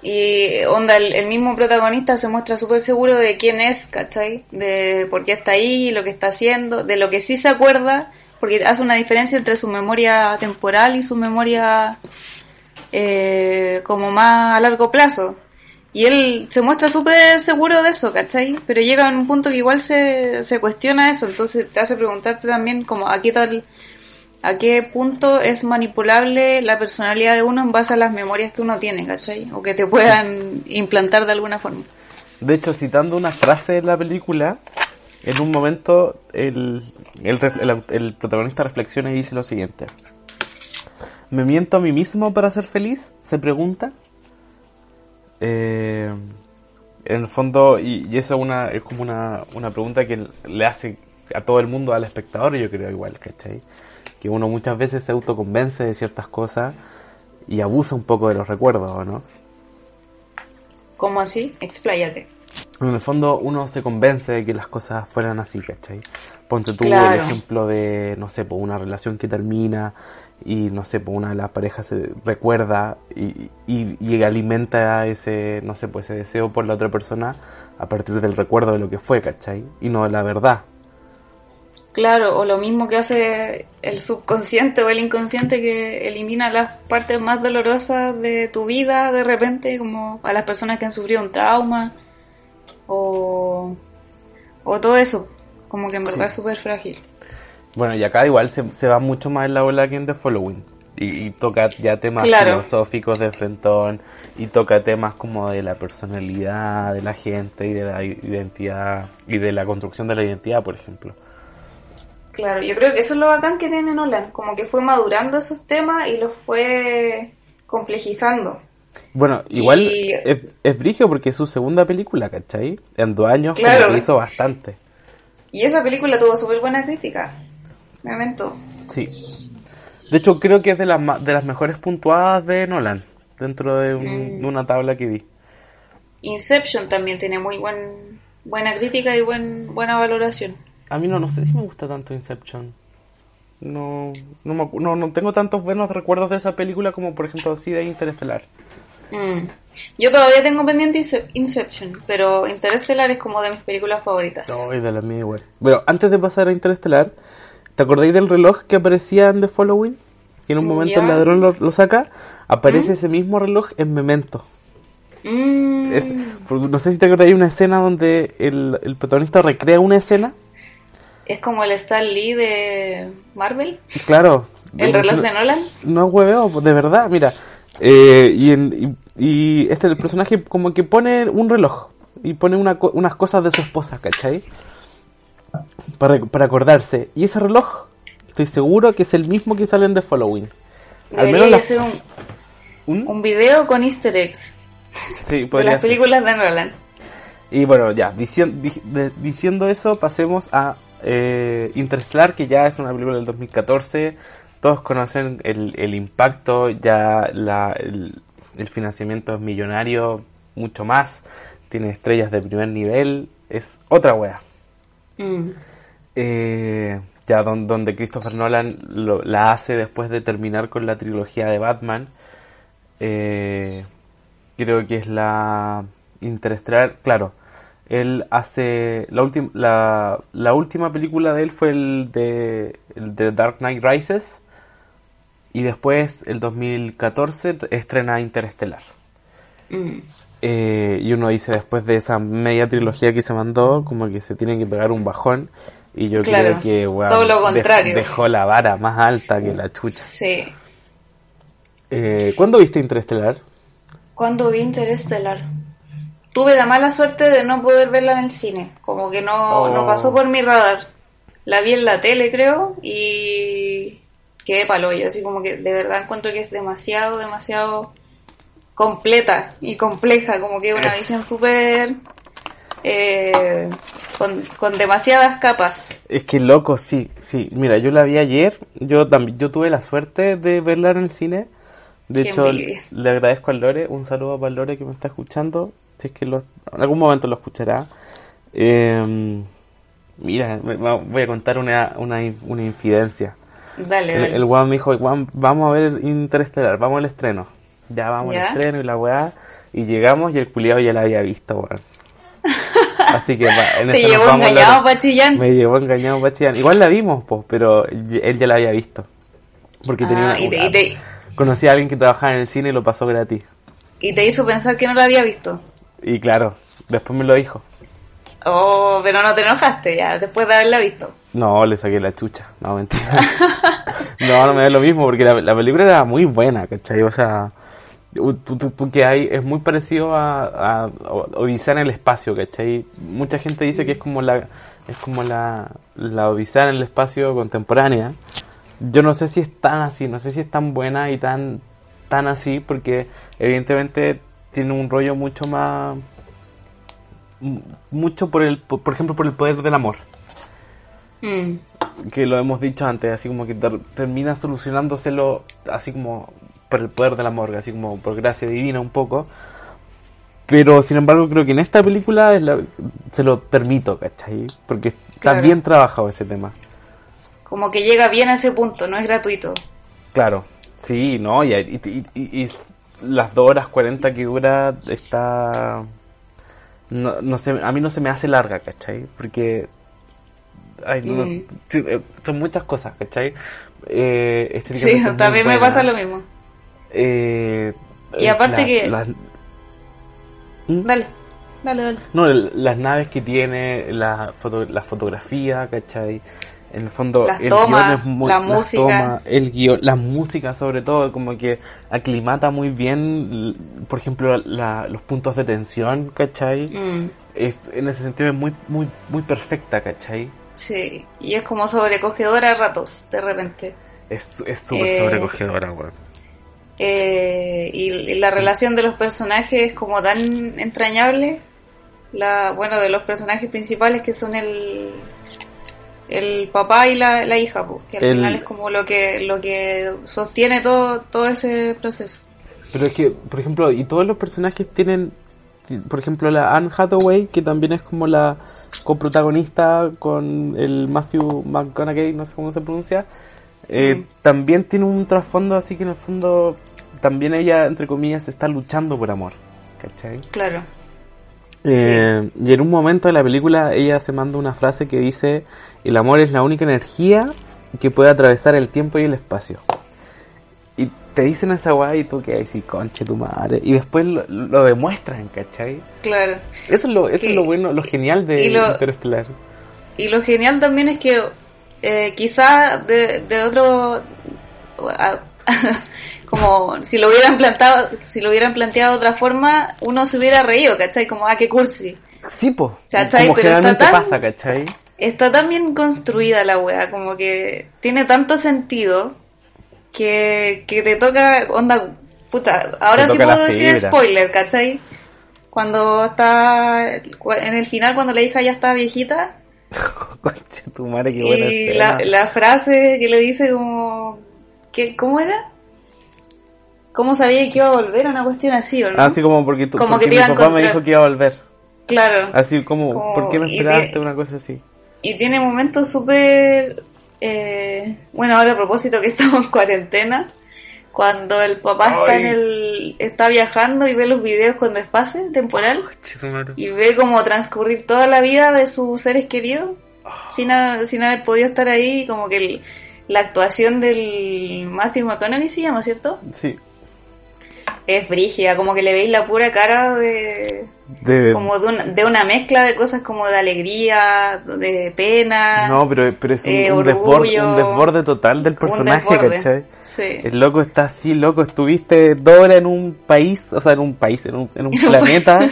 Y onda, el, el mismo protagonista se muestra súper seguro de quién es, ¿cachai? De por qué está ahí, lo que está haciendo, de lo que sí se acuerda, porque hace una diferencia entre su memoria temporal y su memoria eh, como más a largo plazo. Y él se muestra súper seguro de eso, ¿cachai? Pero llega a un punto que igual se, se cuestiona eso, entonces te hace preguntarte también como a qué tal, a qué punto es manipulable la personalidad de uno en base a las memorias que uno tiene, ¿cachai? O que te puedan implantar de alguna forma. De hecho, citando una frase de la película, en un momento el, el, el protagonista reflexiona y dice lo siguiente. ¿Me miento a mí mismo para ser feliz? Se pregunta. Eh, en el fondo, y, y eso es, una, es como una, una pregunta que le hace a todo el mundo, al espectador, yo creo igual, ¿cachai? Que uno muchas veces se autoconvence de ciertas cosas y abusa un poco de los recuerdos, ¿o ¿no? ¿Cómo así? Expláyate. En el fondo uno se convence de que las cosas fueran así, ¿cachai? Ponte tú Claro. el ejemplo de, no sé, por una relación que termina y, no sé, por una de las parejas se recuerda y, y, y alimenta ese, no sé, pues ese deseo por la otra persona a partir del recuerdo de lo que fue, ¿cachai? Y no de la verdad. Claro, o lo mismo que hace el subconsciente o el inconsciente que elimina las partes más dolorosas de tu vida de repente, como a las personas que han sufrido un trauma o, o todo eso, como que en verdad es súper frágil. Bueno, y acá igual se, se va mucho más en la ola que en The Following. Y, y toca ya temas Claro. filosóficos de Fentón, y toca temas como de la personalidad de la gente y de la identidad, y de la construcción de la identidad, por ejemplo. Claro, yo creo que eso es lo bacán que tiene Nolan, como que fue madurando esos temas y los fue complejizando. Bueno, igual Y- es, es brigio porque es su segunda película, ¿cachai? En dos años como Claro. que hizo bastante. Y esa película tuvo súper buena crítica. Memento. Sí. De hecho, creo que es de las, de las mejores puntuadas de Nolan, dentro de, un- Mm. de una tabla que vi. Inception también tiene muy buen, buena crítica y buen, buena valoración. A mí no, no sé si me gusta tanto Inception. No, no, me no, no tengo tantos buenos recuerdos de esa película como por ejemplo sí de Interestelar. Mm. Yo todavía tengo pendiente Ince- Inception, pero Interstellar es como de mis películas favoritas. No, y de la mía igual. Pero antes de pasar a Interestelar, ¿te acordáis del reloj que aparecía en The Following? Que en un Mm, momento el ladrón lo, lo saca, aparece ese mismo reloj en Memento. Mm. Es- no sé si te acuerdas, hay una escena donde el, el protagonista recrea una escena. Es como el Stan Lee de Marvel, Claro. el reloj de Nolan. No es hueveo, de verdad, mira. Eh, y, en- y, y este el personaje como que pone un reloj y pone una unas cosas de su esposa, ¿cachai? Para, para acordarse. Y ese reloj, estoy seguro que es el mismo que sale en The Following. Al menos la- hacer un, ¿Un? un video con easter eggs Sí, de las ser. películas de Nolan. Y bueno, ya, dici- di- de- diciendo eso, pasemos a eh, Interstellar, que ya es una película del 2014. Todos conocen el, el impacto, ya la, el, el financiamiento es millonario, mucho más. Tiene estrellas de primer nivel, es otra wea. Mm. Eh, ya don- donde Christopher Nolan lo- la hace después de terminar con la trilogía de Batman. Eh, creo que es la Interestelar, claro. Él hace la última la, la última película de él fue el de el de Dark Knight Rises y después el 2014 t- estrena Interestelar. Mm. Eh, y uno dice después de esa media trilogía que se mandó, como que se tiene que pegar un bajón. Y yo Claro, creo que weón, todo lo dej- contrario. dejó la vara más alta que la chucha. Sí. Eh, ¿Cuándo viste Interestelar? Cuando vi Interestelar. Tuve la mala suerte de no poder verla en el cine. Como que no, Oh. no pasó por mi radar. La vi en la tele, creo, y quedé palo yo. Así como que de verdad encuentro que es demasiado, demasiado completa y compleja. Como que una Es- visión súper. eh, con, con demasiadas capas. Es que loco, sí, sí. Mira, yo la vi ayer. Yo también, yo tuve la suerte de verla en el cine. De Qué hecho, envidia. le agradezco al Lore. Un saludo para el Lore que me está escuchando. Si es que lo- en algún momento lo escuchará. Eh, mira, me- voy a contar una, una, una infidencia. Dale, El, dale. el me dijo, "Weón, vamos a ver Interestelar, vamos al estreno. Ya vamos ¿Ya? al estreno y la weá. Y llegamos y el culiado ya la había visto, weón. Así que va, en Te llevó engañado, Pachillán. Me llevó engañado Pachillán. Igual la vimos, pues, pero él ya la había visto. Porque tenía Ah, una, y, te, y, te, conocí a alguien que trabajaba en el cine y lo pasó gratis. y te hizo pensar que no la había visto. Y claro, después me lo dijo. Oh, pero no te enojaste ya, después de haberla visto. No, le saqué la chucha. No, mentira. no, no me da lo mismo porque la, la película era muy buena, ¿cachai? O sea, tú, tú- tú que hay es muy parecido a, a Odisea en el espacio, ¿cachai? Mucha gente dice que es como la es como la, la Odisea en el espacio contemporánea. Yo no sé si es tan así, no sé si es tan buena y tan tan así porque evidentemente tiene un rollo mucho más mucho por el por ejemplo por el poder del amor Mm, que lo hemos dicho antes, así como que ter- termina solucionándoselo así como por el poder del amor, así como por gracia divina un poco. Pero sin embargo creo que en esta película es la- se lo permito, ¿cachai? Porque está Claro. bien trabajado ese tema. como que llega bien a ese punto, no es gratuito. Claro, sí, no, y, y, y- y- las 2 horas 40 que dura está... No, no sé, a mí no se me hace larga, ¿cachai? Porque... Ay, no- Mm. eh, son muchas cosas, ¿cachai? Eh, Sí, también me pasa lo mismo. Eh, Y es aparte la- que- ¿Mm? Dale, dale, dale. No, las naves que tiene, la, foto, la fotografía, ¿cachai? En el fondo, Las el tomas, guion es muy, la las música. tomas, el guion, la música sobre todo, como que aclimata muy bien, por ejemplo, la- los puntos de tensión, ¿cachai? Mm, Es, en ese sentido es muy, muy, muy perfecta, ¿cachai? sí, y es como sobrecogedora a ratos, de repente. Es es súper Eh, sobrecogedora, weón. Eh, y, y la relación de los personajes es como tan entrañable. La, bueno, de los personajes principales que son el, el papá y la, la hija, pues, que al El- final es como lo que, lo que sostiene todo, todo ese proceso. Pero es que, por ejemplo, y todos los personajes tienen, por ejemplo, la Anne Hathaway, que también es como la coprotagonista con el Matthew McConaughey, no sé cómo se pronuncia, eh, Mm. también tiene un trasfondo así que en el fondo también ella, entre comillas, está luchando por amor, ¿cachai? Claro. Eh, Y en un momento de la película ella se manda una frase que dice, el amor es la única energía que puede atravesar el tiempo y el espacio. Y te dicen esa weá y tú que decís, conche tu madre. Y después lo, lo demuestran, ¿cachai? Claro. Eso es lo, eso es lo bueno, lo genial de y lo- Interestelar. Y lo genial también es que eh, quizá de, de otro como si lo hubieran plantado si lo hubieran planteado de otra forma uno se hubiera reído ¿cachai? como ah qué cursi Sí, po. ¿Cachai? Como Pero está tan- pasa, ¿cachai? está tan bien construida la wea como que tiene tanto sentido que, que te toca onda puta ahora sí puedo decir fibra. spoiler ¿cachai? cuando está en el final cuando la hija ya está viejita conche tu madre, qué buena y la, la frase que le dice como... ¿qué, ¿Cómo era? ¿Cómo sabía que iba a volver? Una cuestión así, ¿o no? Así como porque, Como porque que mi a papá me dijo que iba a volver. Claro. Así como, Como- ¿por qué me esperaste? Una cosa así. Y tiene momentos súper... eh, bueno, ahora a propósito que estamos en cuarentena, cuando el papá está en el está viajando y ve los videos con desfase temporal tu madre. y ve como transcurrir toda la vida de sus seres queridos sin, ha- sin haber podido estar ahí, como que el- la actuación del Matthew McConaughey se llama, ¿cierto? Sí. Es frígida, como que le veis la pura cara de... De- Como de una, de una mezcla de cosas como de alegría, de pena. No, pero, pero es un, eh, un desborde, un desborde total del un personaje. ¿cachai? Sí. El loco está así, loco, estuviste dos horas en un país, o sea, en un país, un, en un En un planeta,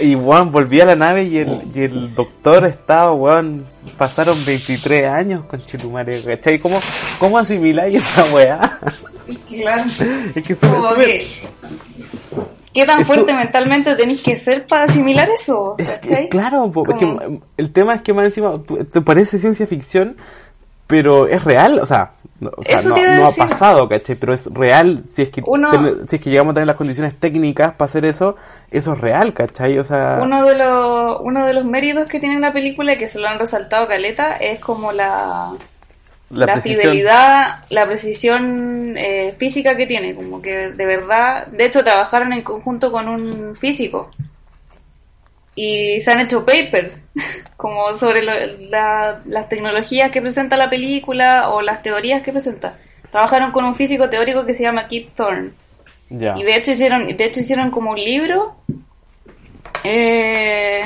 y weón, volví a la nave y el, y el doctor estaba, weón, pasaron 23 años con Chitumare, ¿cachai? ¿Cómo, cómo asimiláis esa weá? Claro. es que sube- que, ¿Qué tan Eso- fuerte mentalmente tenéis que ser para asimilar eso? Es que, ¿cachai? claro, po, es que el tema es que más encima te parece ciencia ficción, pero es real, o sea, no, o sea, Eso no, ha pasado, ¿cachai? Pero es real, si es que Uno- ten- si es que llegamos a tener las condiciones técnicas para hacer eso, eso es real, ¿cachai? O sea, Uno de los uno de los méritos que tiene la película y que se lo han resaltado caleta es como la la, la, fidelidad, la precisión eh, física que tiene, como que de verdad, de hecho trabajaron en conjunto con un físico y se han hecho papers como sobre lo- la- las tecnologías que presenta la película o las teorías que presenta. Trabajaron con un físico teórico que se llama Kip Thorne y de hecho hicieron, de hecho hicieron como un libro. Eh,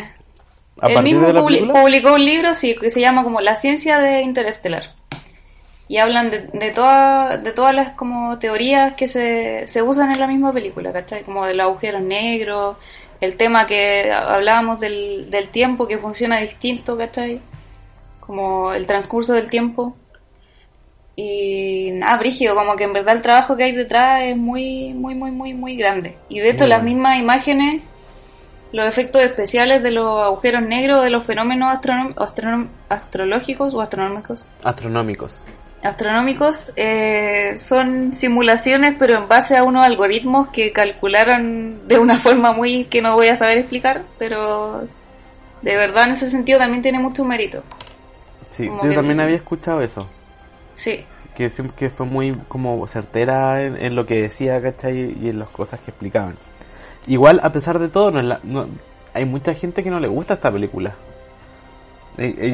¿A él mismo publi- publicó un libro, sí, que se llama como La ciencia de Interestelar. Y hablan de, de, toda- de todas las como teorías que se, se usan en la misma película, ¿cachai? Como de los agujeros negros, el tema que hablábamos del, del tiempo que funciona distinto, ¿cachai? Como el transcurso del tiempo. Y nada, brígido, como que en verdad el trabajo que hay detrás es muy, muy, muy, muy, muy grande. Y de hecho Muy las bueno. mismas imágenes, los efectos especiales de los agujeros negros, de los fenómenos astronom- astrológicos o astronómicos, Astronómicos. Astronómicos, eh, son simulaciones pero en base a unos algoritmos que calcularon de una forma muy que no voy a saber explicar, pero de verdad en ese sentido también tiene mucho mérito. Sí, Como yo que- también había escuchado eso. Sí, Que, que fue muy como certera en, en lo que decía, ¿cachai? Y en las cosas que explicaban. Igual, a pesar de todo, no es la- no- hay mucha gente que no le gusta esta película. Eh, eh,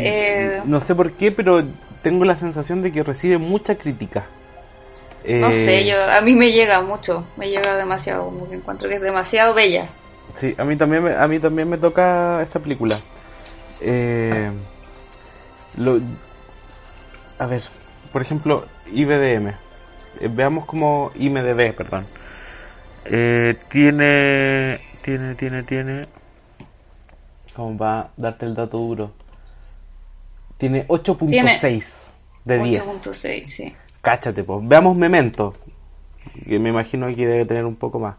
Eh. No sé por qué, pero tengo la sensación de que recibe mucha crítica. no Eh, sé, yo a mí me llega mucho, me llega demasiado, como que encuentro que es demasiado bella. Sí, a mí también me, a mí también me toca esta película. Eh, lo, a ver, por ejemplo, IBDM. Eh, veamos como IMDB, perdón. Eh, tiene, tiene, tiene, tiene. ¿Cómo va a darte el dato duro? Tiene 8.6 de 10. 8.6, sí. Cáchate, pues. Veamos Memento. Que me imagino que debe tener un poco más.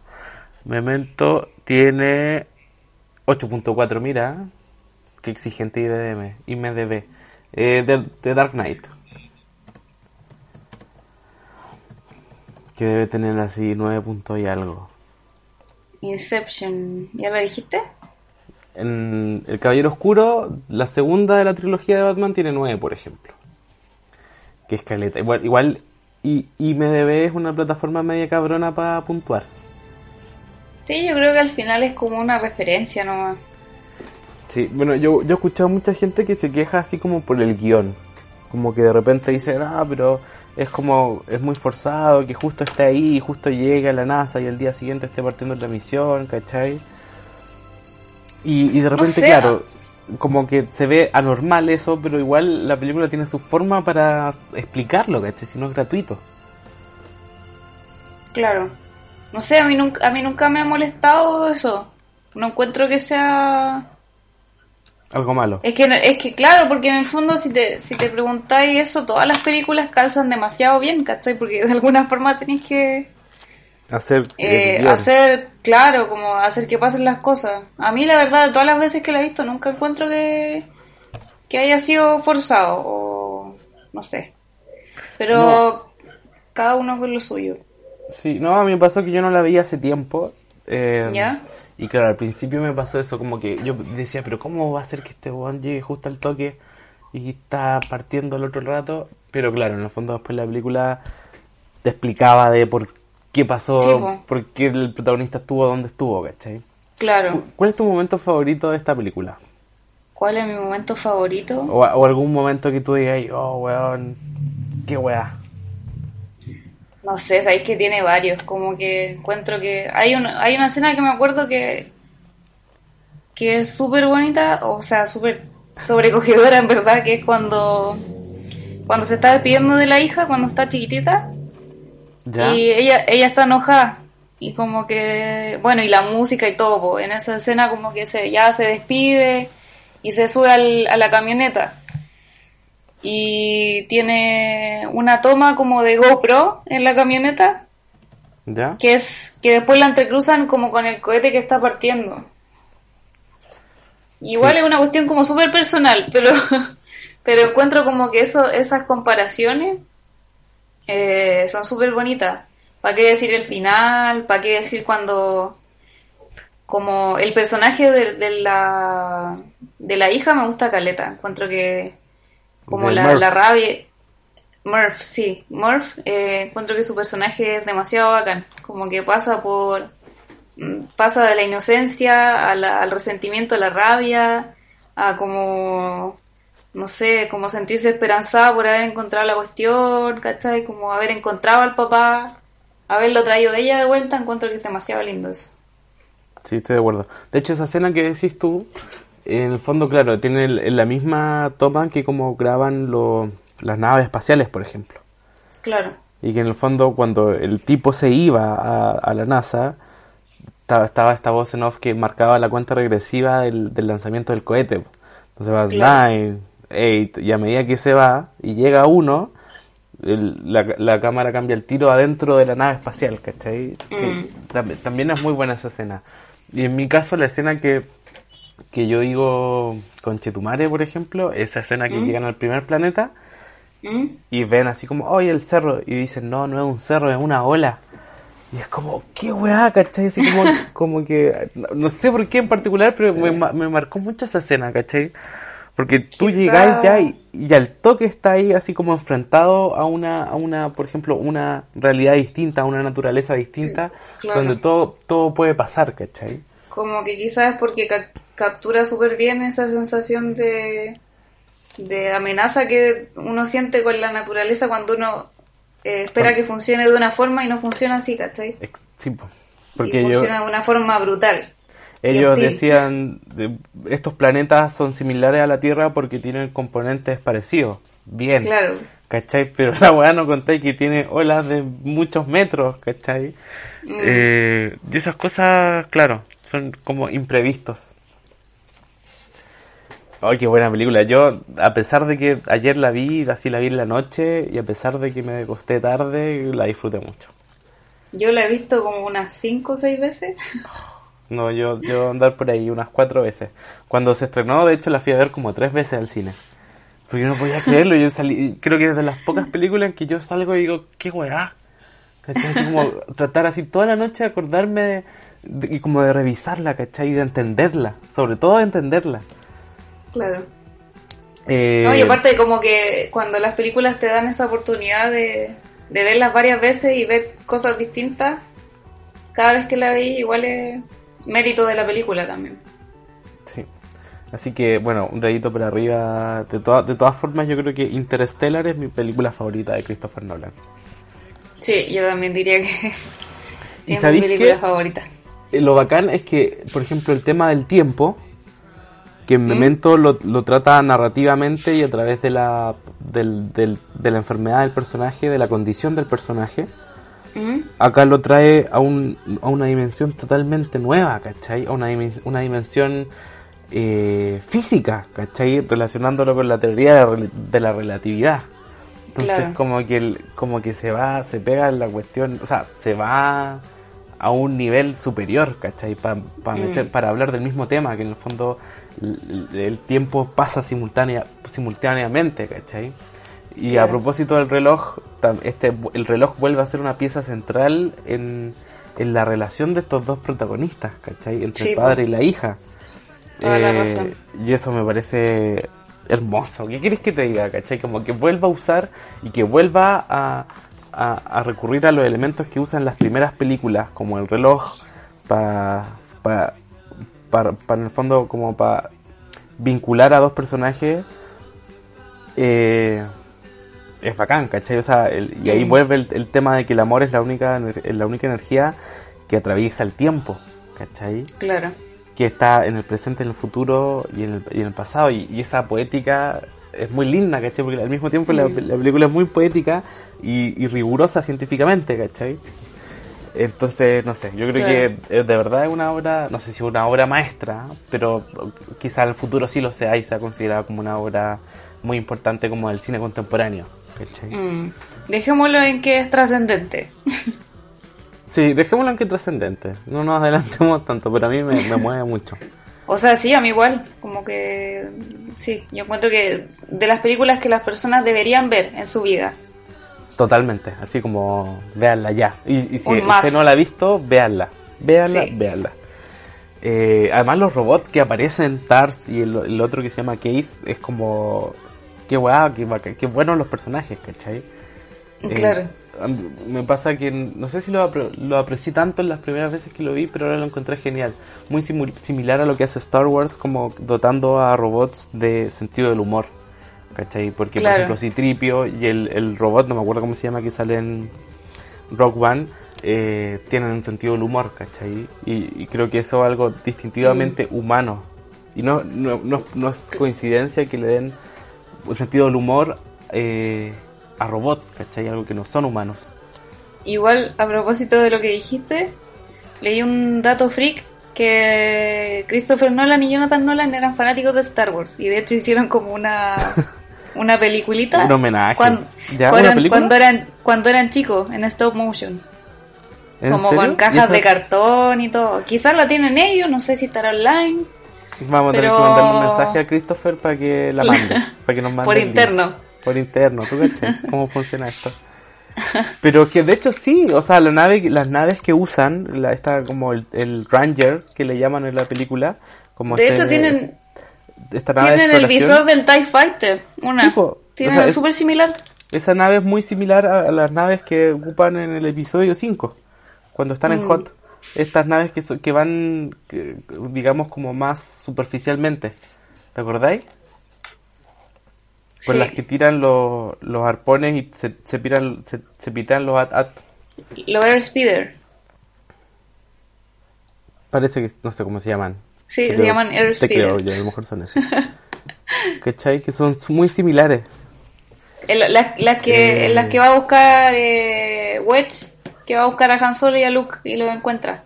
Memento tiene 8.4, mira. Qué exigente IBDM. IMDB. Eh, de, de Dark Knight. Que debe tener así 9 puntos y algo. Inception, ¿ya la dijiste? En El Caballero Oscuro, la segunda de la trilogía de Batman tiene 9, por ejemplo. Que es caleta. Igual, igual y, IMDB es una plataforma media cabrona para puntuar. Sí, yo creo que al final es como una referencia nomás. Sí, bueno, yo, yo he escuchado a mucha gente que se queja así como por el guion. Como que de repente dicen, ah, pero es como, es muy forzado, que justo esté ahí, justo llega la NASA y el día siguiente esté partiendo la misión, ¿cachai? Y, y de repente, sé, claro, como que se ve anormal eso, pero igual la película tiene su forma para explicarlo, ¿cachai? Si no es gratuito. Claro. No sé, a mí nunca, a mí nunca me ha molestado eso. No encuentro que sea... Algo malo. Es que, es que claro, porque en el fondo si te, si te preguntáis eso, todas las películas calzan demasiado bien, ¿cachai? Porque de alguna forma tenéis que Hacer, eh, hacer, claro, como hacer que pasen las cosas. A mí la verdad, de todas las veces que la he visto, nunca encuentro que, que haya sido forzado o no sé. Pero No. cada uno con lo suyo. Sí, no, a mí me pasó que yo no la veía hace tiempo. eh, ¿Ya? Y claro, al principio me pasó eso, como que yo decía, pero ¿cómo va a ser que este weón llegue justo al toque y está partiendo el otro rato? Pero claro, en el fondo después la película te explicaba de por qué pasó, Sí, po. por qué el protagonista estuvo donde estuvo, ¿cachai? Claro. ¿Cuál es tu momento favorito de esta película? ¿Cuál es mi momento favorito? O, o algún momento que tú digas, oh weón, qué weá. No sé, sabéis que tiene varios, como que encuentro que hay una, hay una escena que me acuerdo que que es súper bonita, o sea, súper sobrecogedora en verdad, que es cuando cuando se está despidiendo de la hija, cuando está chiquitita, ¿Ya? y ella ella está enojada y como que bueno y la música y todo po, en esa escena como que se ya se despide y se sube al- a la camioneta y tiene una toma como de GoPro en la camioneta ¿Ya? que es que después la entrecruzan como con el cohete que está partiendo. Igual Sí. es una cuestión como súper personal, pero pero encuentro como que eso esas comparaciones eh, son súper bonitas. ¿Para qué decir el final? ¿Para qué decir cuando como el personaje de, de la de la hija me gusta caleta. Encuentro que como la, la rabia Murph, sí, Murph, eh, encuentro que su personaje es demasiado bacán, como que pasa por, mm, pasa de la inocencia a la- al resentimiento, a la rabia, a como, no sé, como sentirse esperanzada por haber encontrado la cuestión, ¿cachai? Como haber encontrado al papá, haberlo traído de ella de vuelta, encuentro que es demasiado lindo eso. Sí, estoy de acuerdo. De hecho, esa escena que decís tú, en el fondo, claro, tiene el- la misma toma que como graban lo- las naves espaciales, por ejemplo. Claro, Y que en el fondo, cuando el tipo se iba a, a la NASA, estaba, estaba esta voz en off que marcaba la cuenta regresiva del, del lanzamiento del cohete. Entonces va Claro. 9, 8, y a medida que se va y llega uno, el- la, la cámara cambia el tiro adentro de la nave espacial, ¿cachai? Mm. tam- también es muy buena esa escena. Y en mi caso, la escena que, que yo digo con Chetumare, por ejemplo, esa escena que Mm. llegan al primer planeta ¿Mm? y ven así como, oye, el cerro, y dicen, no, no es un cerro, es una ola. Y es como, qué weá, ¿cachai? Así como, como que, no, no sé por qué en particular, pero me, me marcó mucho esa escena, ¿cachai? Porque tú Quizá- llegáis ya y, y al toque está ahí así como enfrentado a una, a una, por ejemplo, una realidad distinta, a una naturaleza distinta, Claro. donde todo, todo puede pasar, ¿cachai? Como que quizás es porque ca- captura súper bien esa sensación de, de amenaza que uno siente con la naturaleza cuando uno eh, espera que funcione de una forma y no funciona así, ¿cachai? Sí, y porque yo, funciona de una forma brutal. Ellos decían, de- estos planetas son similares a la Tierra porque tienen componentes parecidos. Bien, Claro, ¿cachai? Pero la weá no contáis que tiene olas de muchos metros, ¿cachai? Mm. Eh, y esas cosas, claro, son como imprevistos. Ay, qué buena película. Yo, a pesar de que ayer la vi, así la vi en la noche, y a pesar de que me acosté tarde, la disfruté mucho. yo la he visto como unas 5 o 6 veces. No, yo, yo andar por ahí unas cuatro veces. Cuando se estrenó, de hecho, la fui a ver como tres veces al cine. Porque no podía creerlo. Yo salí, creo que es de las pocas películas en que yo salgo y digo, qué weá. ¿Cachai? Así como tratar así toda la noche de acordarme de, de- y como de revisarla, ¿cachai? Y de entenderla. Sobre todo de entenderla. Claro. Eh, No, y aparte como que cuando las películas te dan esa oportunidad de, de verlas varias veces y ver cosas distintas, cada vez que la vi igual es mérito de la película también. Sí. Así que, bueno, un dedito por arriba. De, toda- de todas formas, yo creo que Interstellar es mi película favorita de Christopher Nolan. Sí, yo también diría que ¿Y es mi película qué? favorita. Eh, Lo bacán es que, por ejemplo, el tema del tiempo, que en Memento lo, lo trata narrativamente y a través de la, del- del- de la enfermedad del personaje, de la condición del personaje, ¿Mm? acá lo trae a, un, a una dimensión totalmente nueva, ¿cachai? A una, dimen- una dimensión eh, física, ¿cachai? Relacionándolo con la teoría de, de la relatividad. Entonces Claro. como que el- como que se va, se pega en la cuestión, o sea, se va a un nivel superior, ¿cachai? Pa- pa Mm. meter- para hablar del mismo tema, que en el fondo el, el tiempo pasa simultánea, simultáneamente, ¿cachai? Y a propósito del reloj, este, el reloj vuelve a ser una pieza central en, en la relación de estos dos protagonistas, ¿cachai? Entre Sí, el padre y la hija. Eh, Toda la razón. Y eso me parece hermoso. ¿Qué quieres que te diga, cachai? Como que vuelva a usar y que vuelva a, a, a recurrir a los elementos que usan las primeras películas, como el reloj, para pa, pa, pa- en el fondo como para vincular a dos personajes eh, es bacán, ¿cachai? O sea, el- y ahí Mm. vuelve el, el tema de que el amor es la única, la única energía que atraviesa el tiempo, ¿cachai? Claro. Que está en el presente, en el futuro y en el, y en el pasado. Y, y esa poética es muy linda, ¿cachai? Porque al mismo tiempo la, Mm. la película es muy poética y, y rigurosa científicamente, ¿cachai? Entonces, no sé, yo creo Claro. que de verdad es una obra, no sé si una obra maestra, pero quizá en el futuro sí lo sea y sea considerada como una obra muy importante como del cine contemporáneo. ¿Cachai? Mm. Dejémoslo en que es trascendente. Sí, dejémoslo en que es trascendente, no nos adelantemos tanto, pero a mí me, me mueve mucho. O sea, sí, a mí igual. Como que. Sí, yo encuentro que de las películas que las personas deberían ver en su vida. Totalmente, así como véanla ya. Y, y si usted no la ha visto, véanla. Véanla, Sí. véanla. Eh, además los robots que aparecen, Tars y el, el otro que se llama Case, es como... Qué guau, qué, qué buenos los personajes, ¿cachai? Eh, Claro. me pasa que no sé si lo, apre- lo aprecié tanto en las primeras veces que lo vi, pero ahora lo encontré genial. Muy similar a lo que hace Star Wars, como dotando a robots de sentido del humor. ¿Cachai? Porque, Claro. por ejemplo, Citripio y el, el robot, no me acuerdo cómo se llama, que sale en Rock One, eh, tienen un sentido del humor, ¿cachai? Y, y creo que eso es algo distintivamente humano. Y no, no, no, no es coincidencia que le den sentido del humor eh, a robots, ¿cachai? Algo que no son humanos. Igual, a propósito de lo que dijiste, leí un dato freak que Christopher Nolan y Jonathan Nolan eran fanáticos de Star Wars y de hecho hicieron como una una peliculita Un homenaje. cuando, ¿Ya? cuando ¿Una eran, cuando eran cuando eran chicos en stop motion ¿En como serio? con ¿Y cajas de cartón y todo quizás la tienen ellos no sé si estará online Vamos a tener que mandarle un mensaje a Christopher para que la mande, para que nos mande por interno Por interno, ¿tú cachai? ¿Cómo funciona esto? Pero que de hecho sí, o sea, la nave, las naves que usan, la, esta como el, el Ranger que le llaman en la película, como de este- hecho tienen esta nave de tienen el visor del TIE Fighter una Sí, tienen O sea, es- súper similar Esa nave es muy similar a, a las naves que ocupan en el episodio 5, cuando están en Mm. Hot. Estas naves que, so- que van, que- digamos, como más superficialmente. ¿Te acordáis? Sí. las que tiran los, los arpones y se, se, piran, se, se pitan los at-at. los Air Speeder Parece que no sé cómo se llaman. Sí, se llaman Air Te creo, Speeder. yo a lo mejor son esos. ¿Cachai? Que son muy similares. Las las que, Eh. las que va a buscar eh, Wedge, que va a buscar a Han Solo y a Luke y lo encuentra.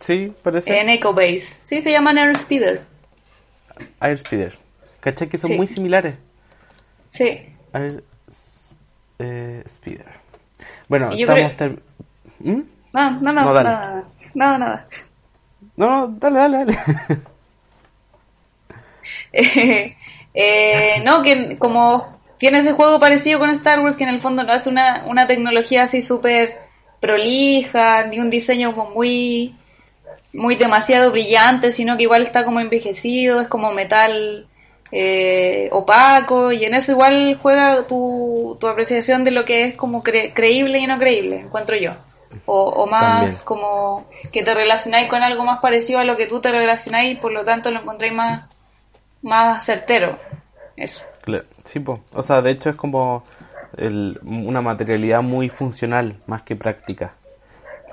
Sí, parece. En Echo Base. Sí, se llaman Air Speeder. Airspeeder. ¿Cachai? Que son Sí. muy similares. Sí. Air eh, Speeder. Bueno, yo estamos... creo- ¿Mm? No, no, no, No, nada, nada, nada. No, no, dale, dale, dale. Eh, eh, no, que como tiene ese juego parecido con Star Wars, que en el fondo no hace una, una tecnología así súper prolija, ni un diseño como muy, muy demasiado brillante, sino que igual está como envejecido, es como metal eh, opaco, y en eso igual juega tu, tu apreciación de lo que es como cre- creíble y no creíble, encuentro yo. O, o más También. como que te relacionáis con algo más parecido a lo que tú te relacionáis, por lo tanto lo encontráis más, más certero. Eso. Sí, po. o sea, de hecho es como el- una materialidad muy funcional más que práctica.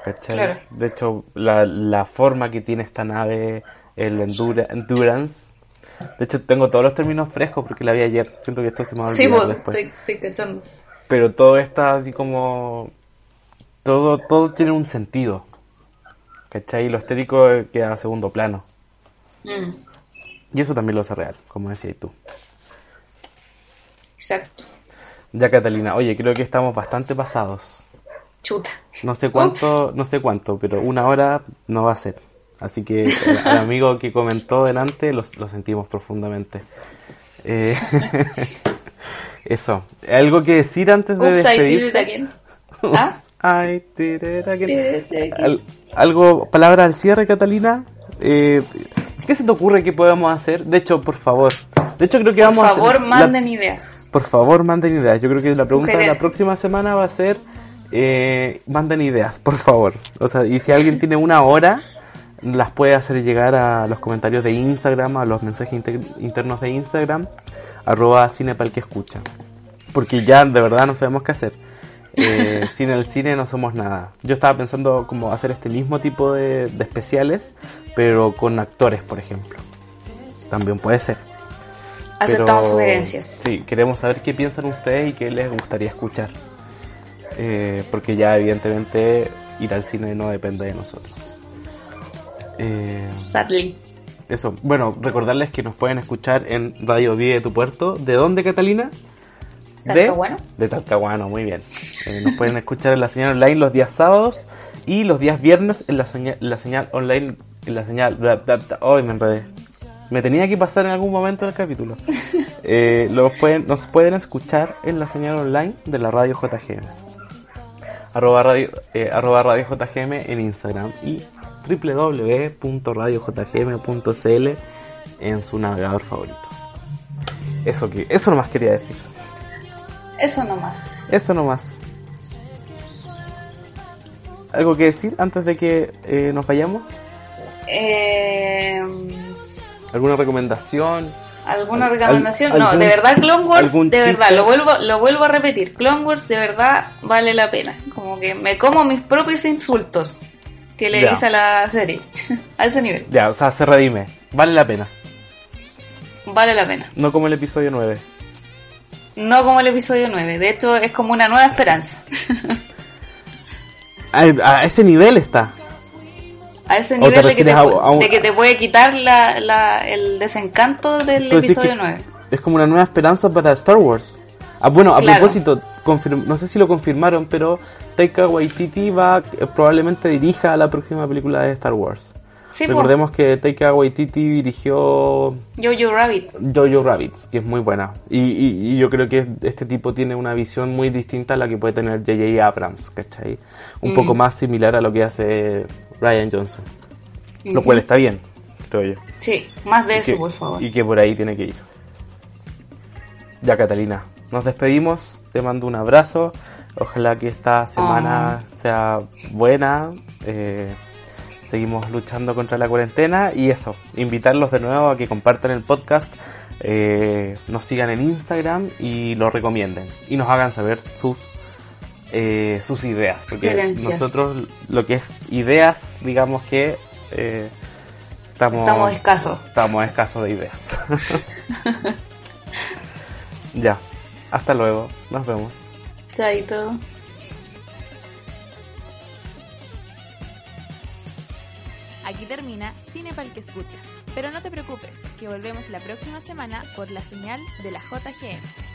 ¿Cachai? Claro. De hecho, la, la forma que tiene esta nave, el endura- endurance. De hecho, tengo todos los términos frescos porque la vi ayer. Siento que esto se me va a Sí, olvidar pues, después. estoy, estoy cachando. Pero todo está así como. Todo, todo tiene un sentido. ¿Cachai? Lo estético queda a segundo plano. Mm, Y eso también lo hace real, como decías tú. exacto. Ya, Catalina, oye, creo que estamos bastante pasados. Chuta. No sé cuánto, no sé cuánto, pero una hora no va a ser. Así que el, al amigo que comentó delante lo, lo sentimos profundamente. Eh, eso. ¿Algo que decir antes de Oops, I did it despedirse? again. ¿Ah? I did it again. Did it again. Al- algo, palabra al cierre, Catalina. Eh, ¿Qué se te ocurre que podamos hacer? De hecho, por favor. De hecho, creo que Por vamos a favor, hacer. la- manden ideas. por favor, manden ideas. Yo creo que la pregunta de la próxima semana va a ser, eh, manden ideas, por favor. O sea, y si alguien tiene una hora, las puede hacer llegar a los comentarios de Instagram, a los mensajes inter- internos de Instagram, arroba cinepal que escucha. porque ya de verdad no sabemos qué hacer. Eh, sin el cine no somos nada. Yo estaba pensando como hacer este mismo tipo de, de especiales, pero con actores, por ejemplo. También puede ser. Aceptamos sugerencias. Sí, queremos saber qué piensan ustedes y qué les gustaría escuchar. Eh, porque ya evidentemente ir al cine no depende de nosotros. Eh, Sadly. eso, bueno, recordarles que nos pueden escuchar en Radio Vive de tu Puerto. ¿De dónde, Catalina? Talcahuano. De Talcahuano, muy bien. Eh, nos pueden escuchar en la señal online los días sábados y los días viernes en la, señal, la señal online, en la señal... Ay, me enredé. Me tenía que pasar en algún momento del capítulo. Eh, los pueden, nos pueden escuchar en la señal online de la radio JGM. Arroba radio, eh, arroba radio JGM en Instagram y www.radiojgm.cl en su navegador favorito. Eso que, eso nomás quería decir. Eso nomás. Eso nomás. ¿Algo que decir antes de que eh, nos vayamos? Eh, ¿Alguna recomendación? ¿Alguna Al- recomendación? al- no, algún- de verdad Clone Wars, de verdad, lo vuelvo, lo vuelvo a repetir, Clone Wars de verdad vale la pena. Como que me como mis propios insultos que le Ya. hice a la serie. a ese nivel. Ya, o sea, se redime. Vale la pena. Vale la pena. No como el episodio 9. No como el episodio 9. De hecho, es como una nueva esperanza. A, a ese nivel está. A ese ¿O te nivel de que, te, a- pu- a un- de que te puede quitar la, la- el desencanto del episodio que 9. Es como una nueva esperanza para Star Wars. Ah, bueno, a Claro. propósito, no sé si lo confirmaron, pero Taika Waititi va, eh, probablemente dirija la próxima película de Star Wars. Sí, Recordemos que Taika Waititi dirigió Jojo Rabbit. Jojo Rabbit, que es muy buena. Y, y- y yo creo que este tipo tiene una visión muy distinta a la que puede tener J.J. Abrams, ¿cachai? Un Mm. poco más similar a lo que hace Ryan Johnson. Lo Ujú. cual está bien, creo yo. Sí, más de Y eso, que- por favor. Y que por ahí tiene que ir. Ya, Catalina, nos despedimos. Te mando un abrazo. Ojalá que esta semana sea buena. Eh, seguimos luchando contra la cuarentena. Y eso, invitarlos de nuevo a que compartan el podcast. eh, nos sigan en Instagram y lo recomienden. Y nos hagan saber sus eh, sus ideas. Porque nosotros lo que es ideas, digamos que eh, estamos, Estamos escasos. estamos escasos de ideas. ya, hasta luego, nos vemos. Chaito. Aquí termina Cine para el que escucha. Pero no te preocupes, que volvemos la próxima semana por la señal de la JGM.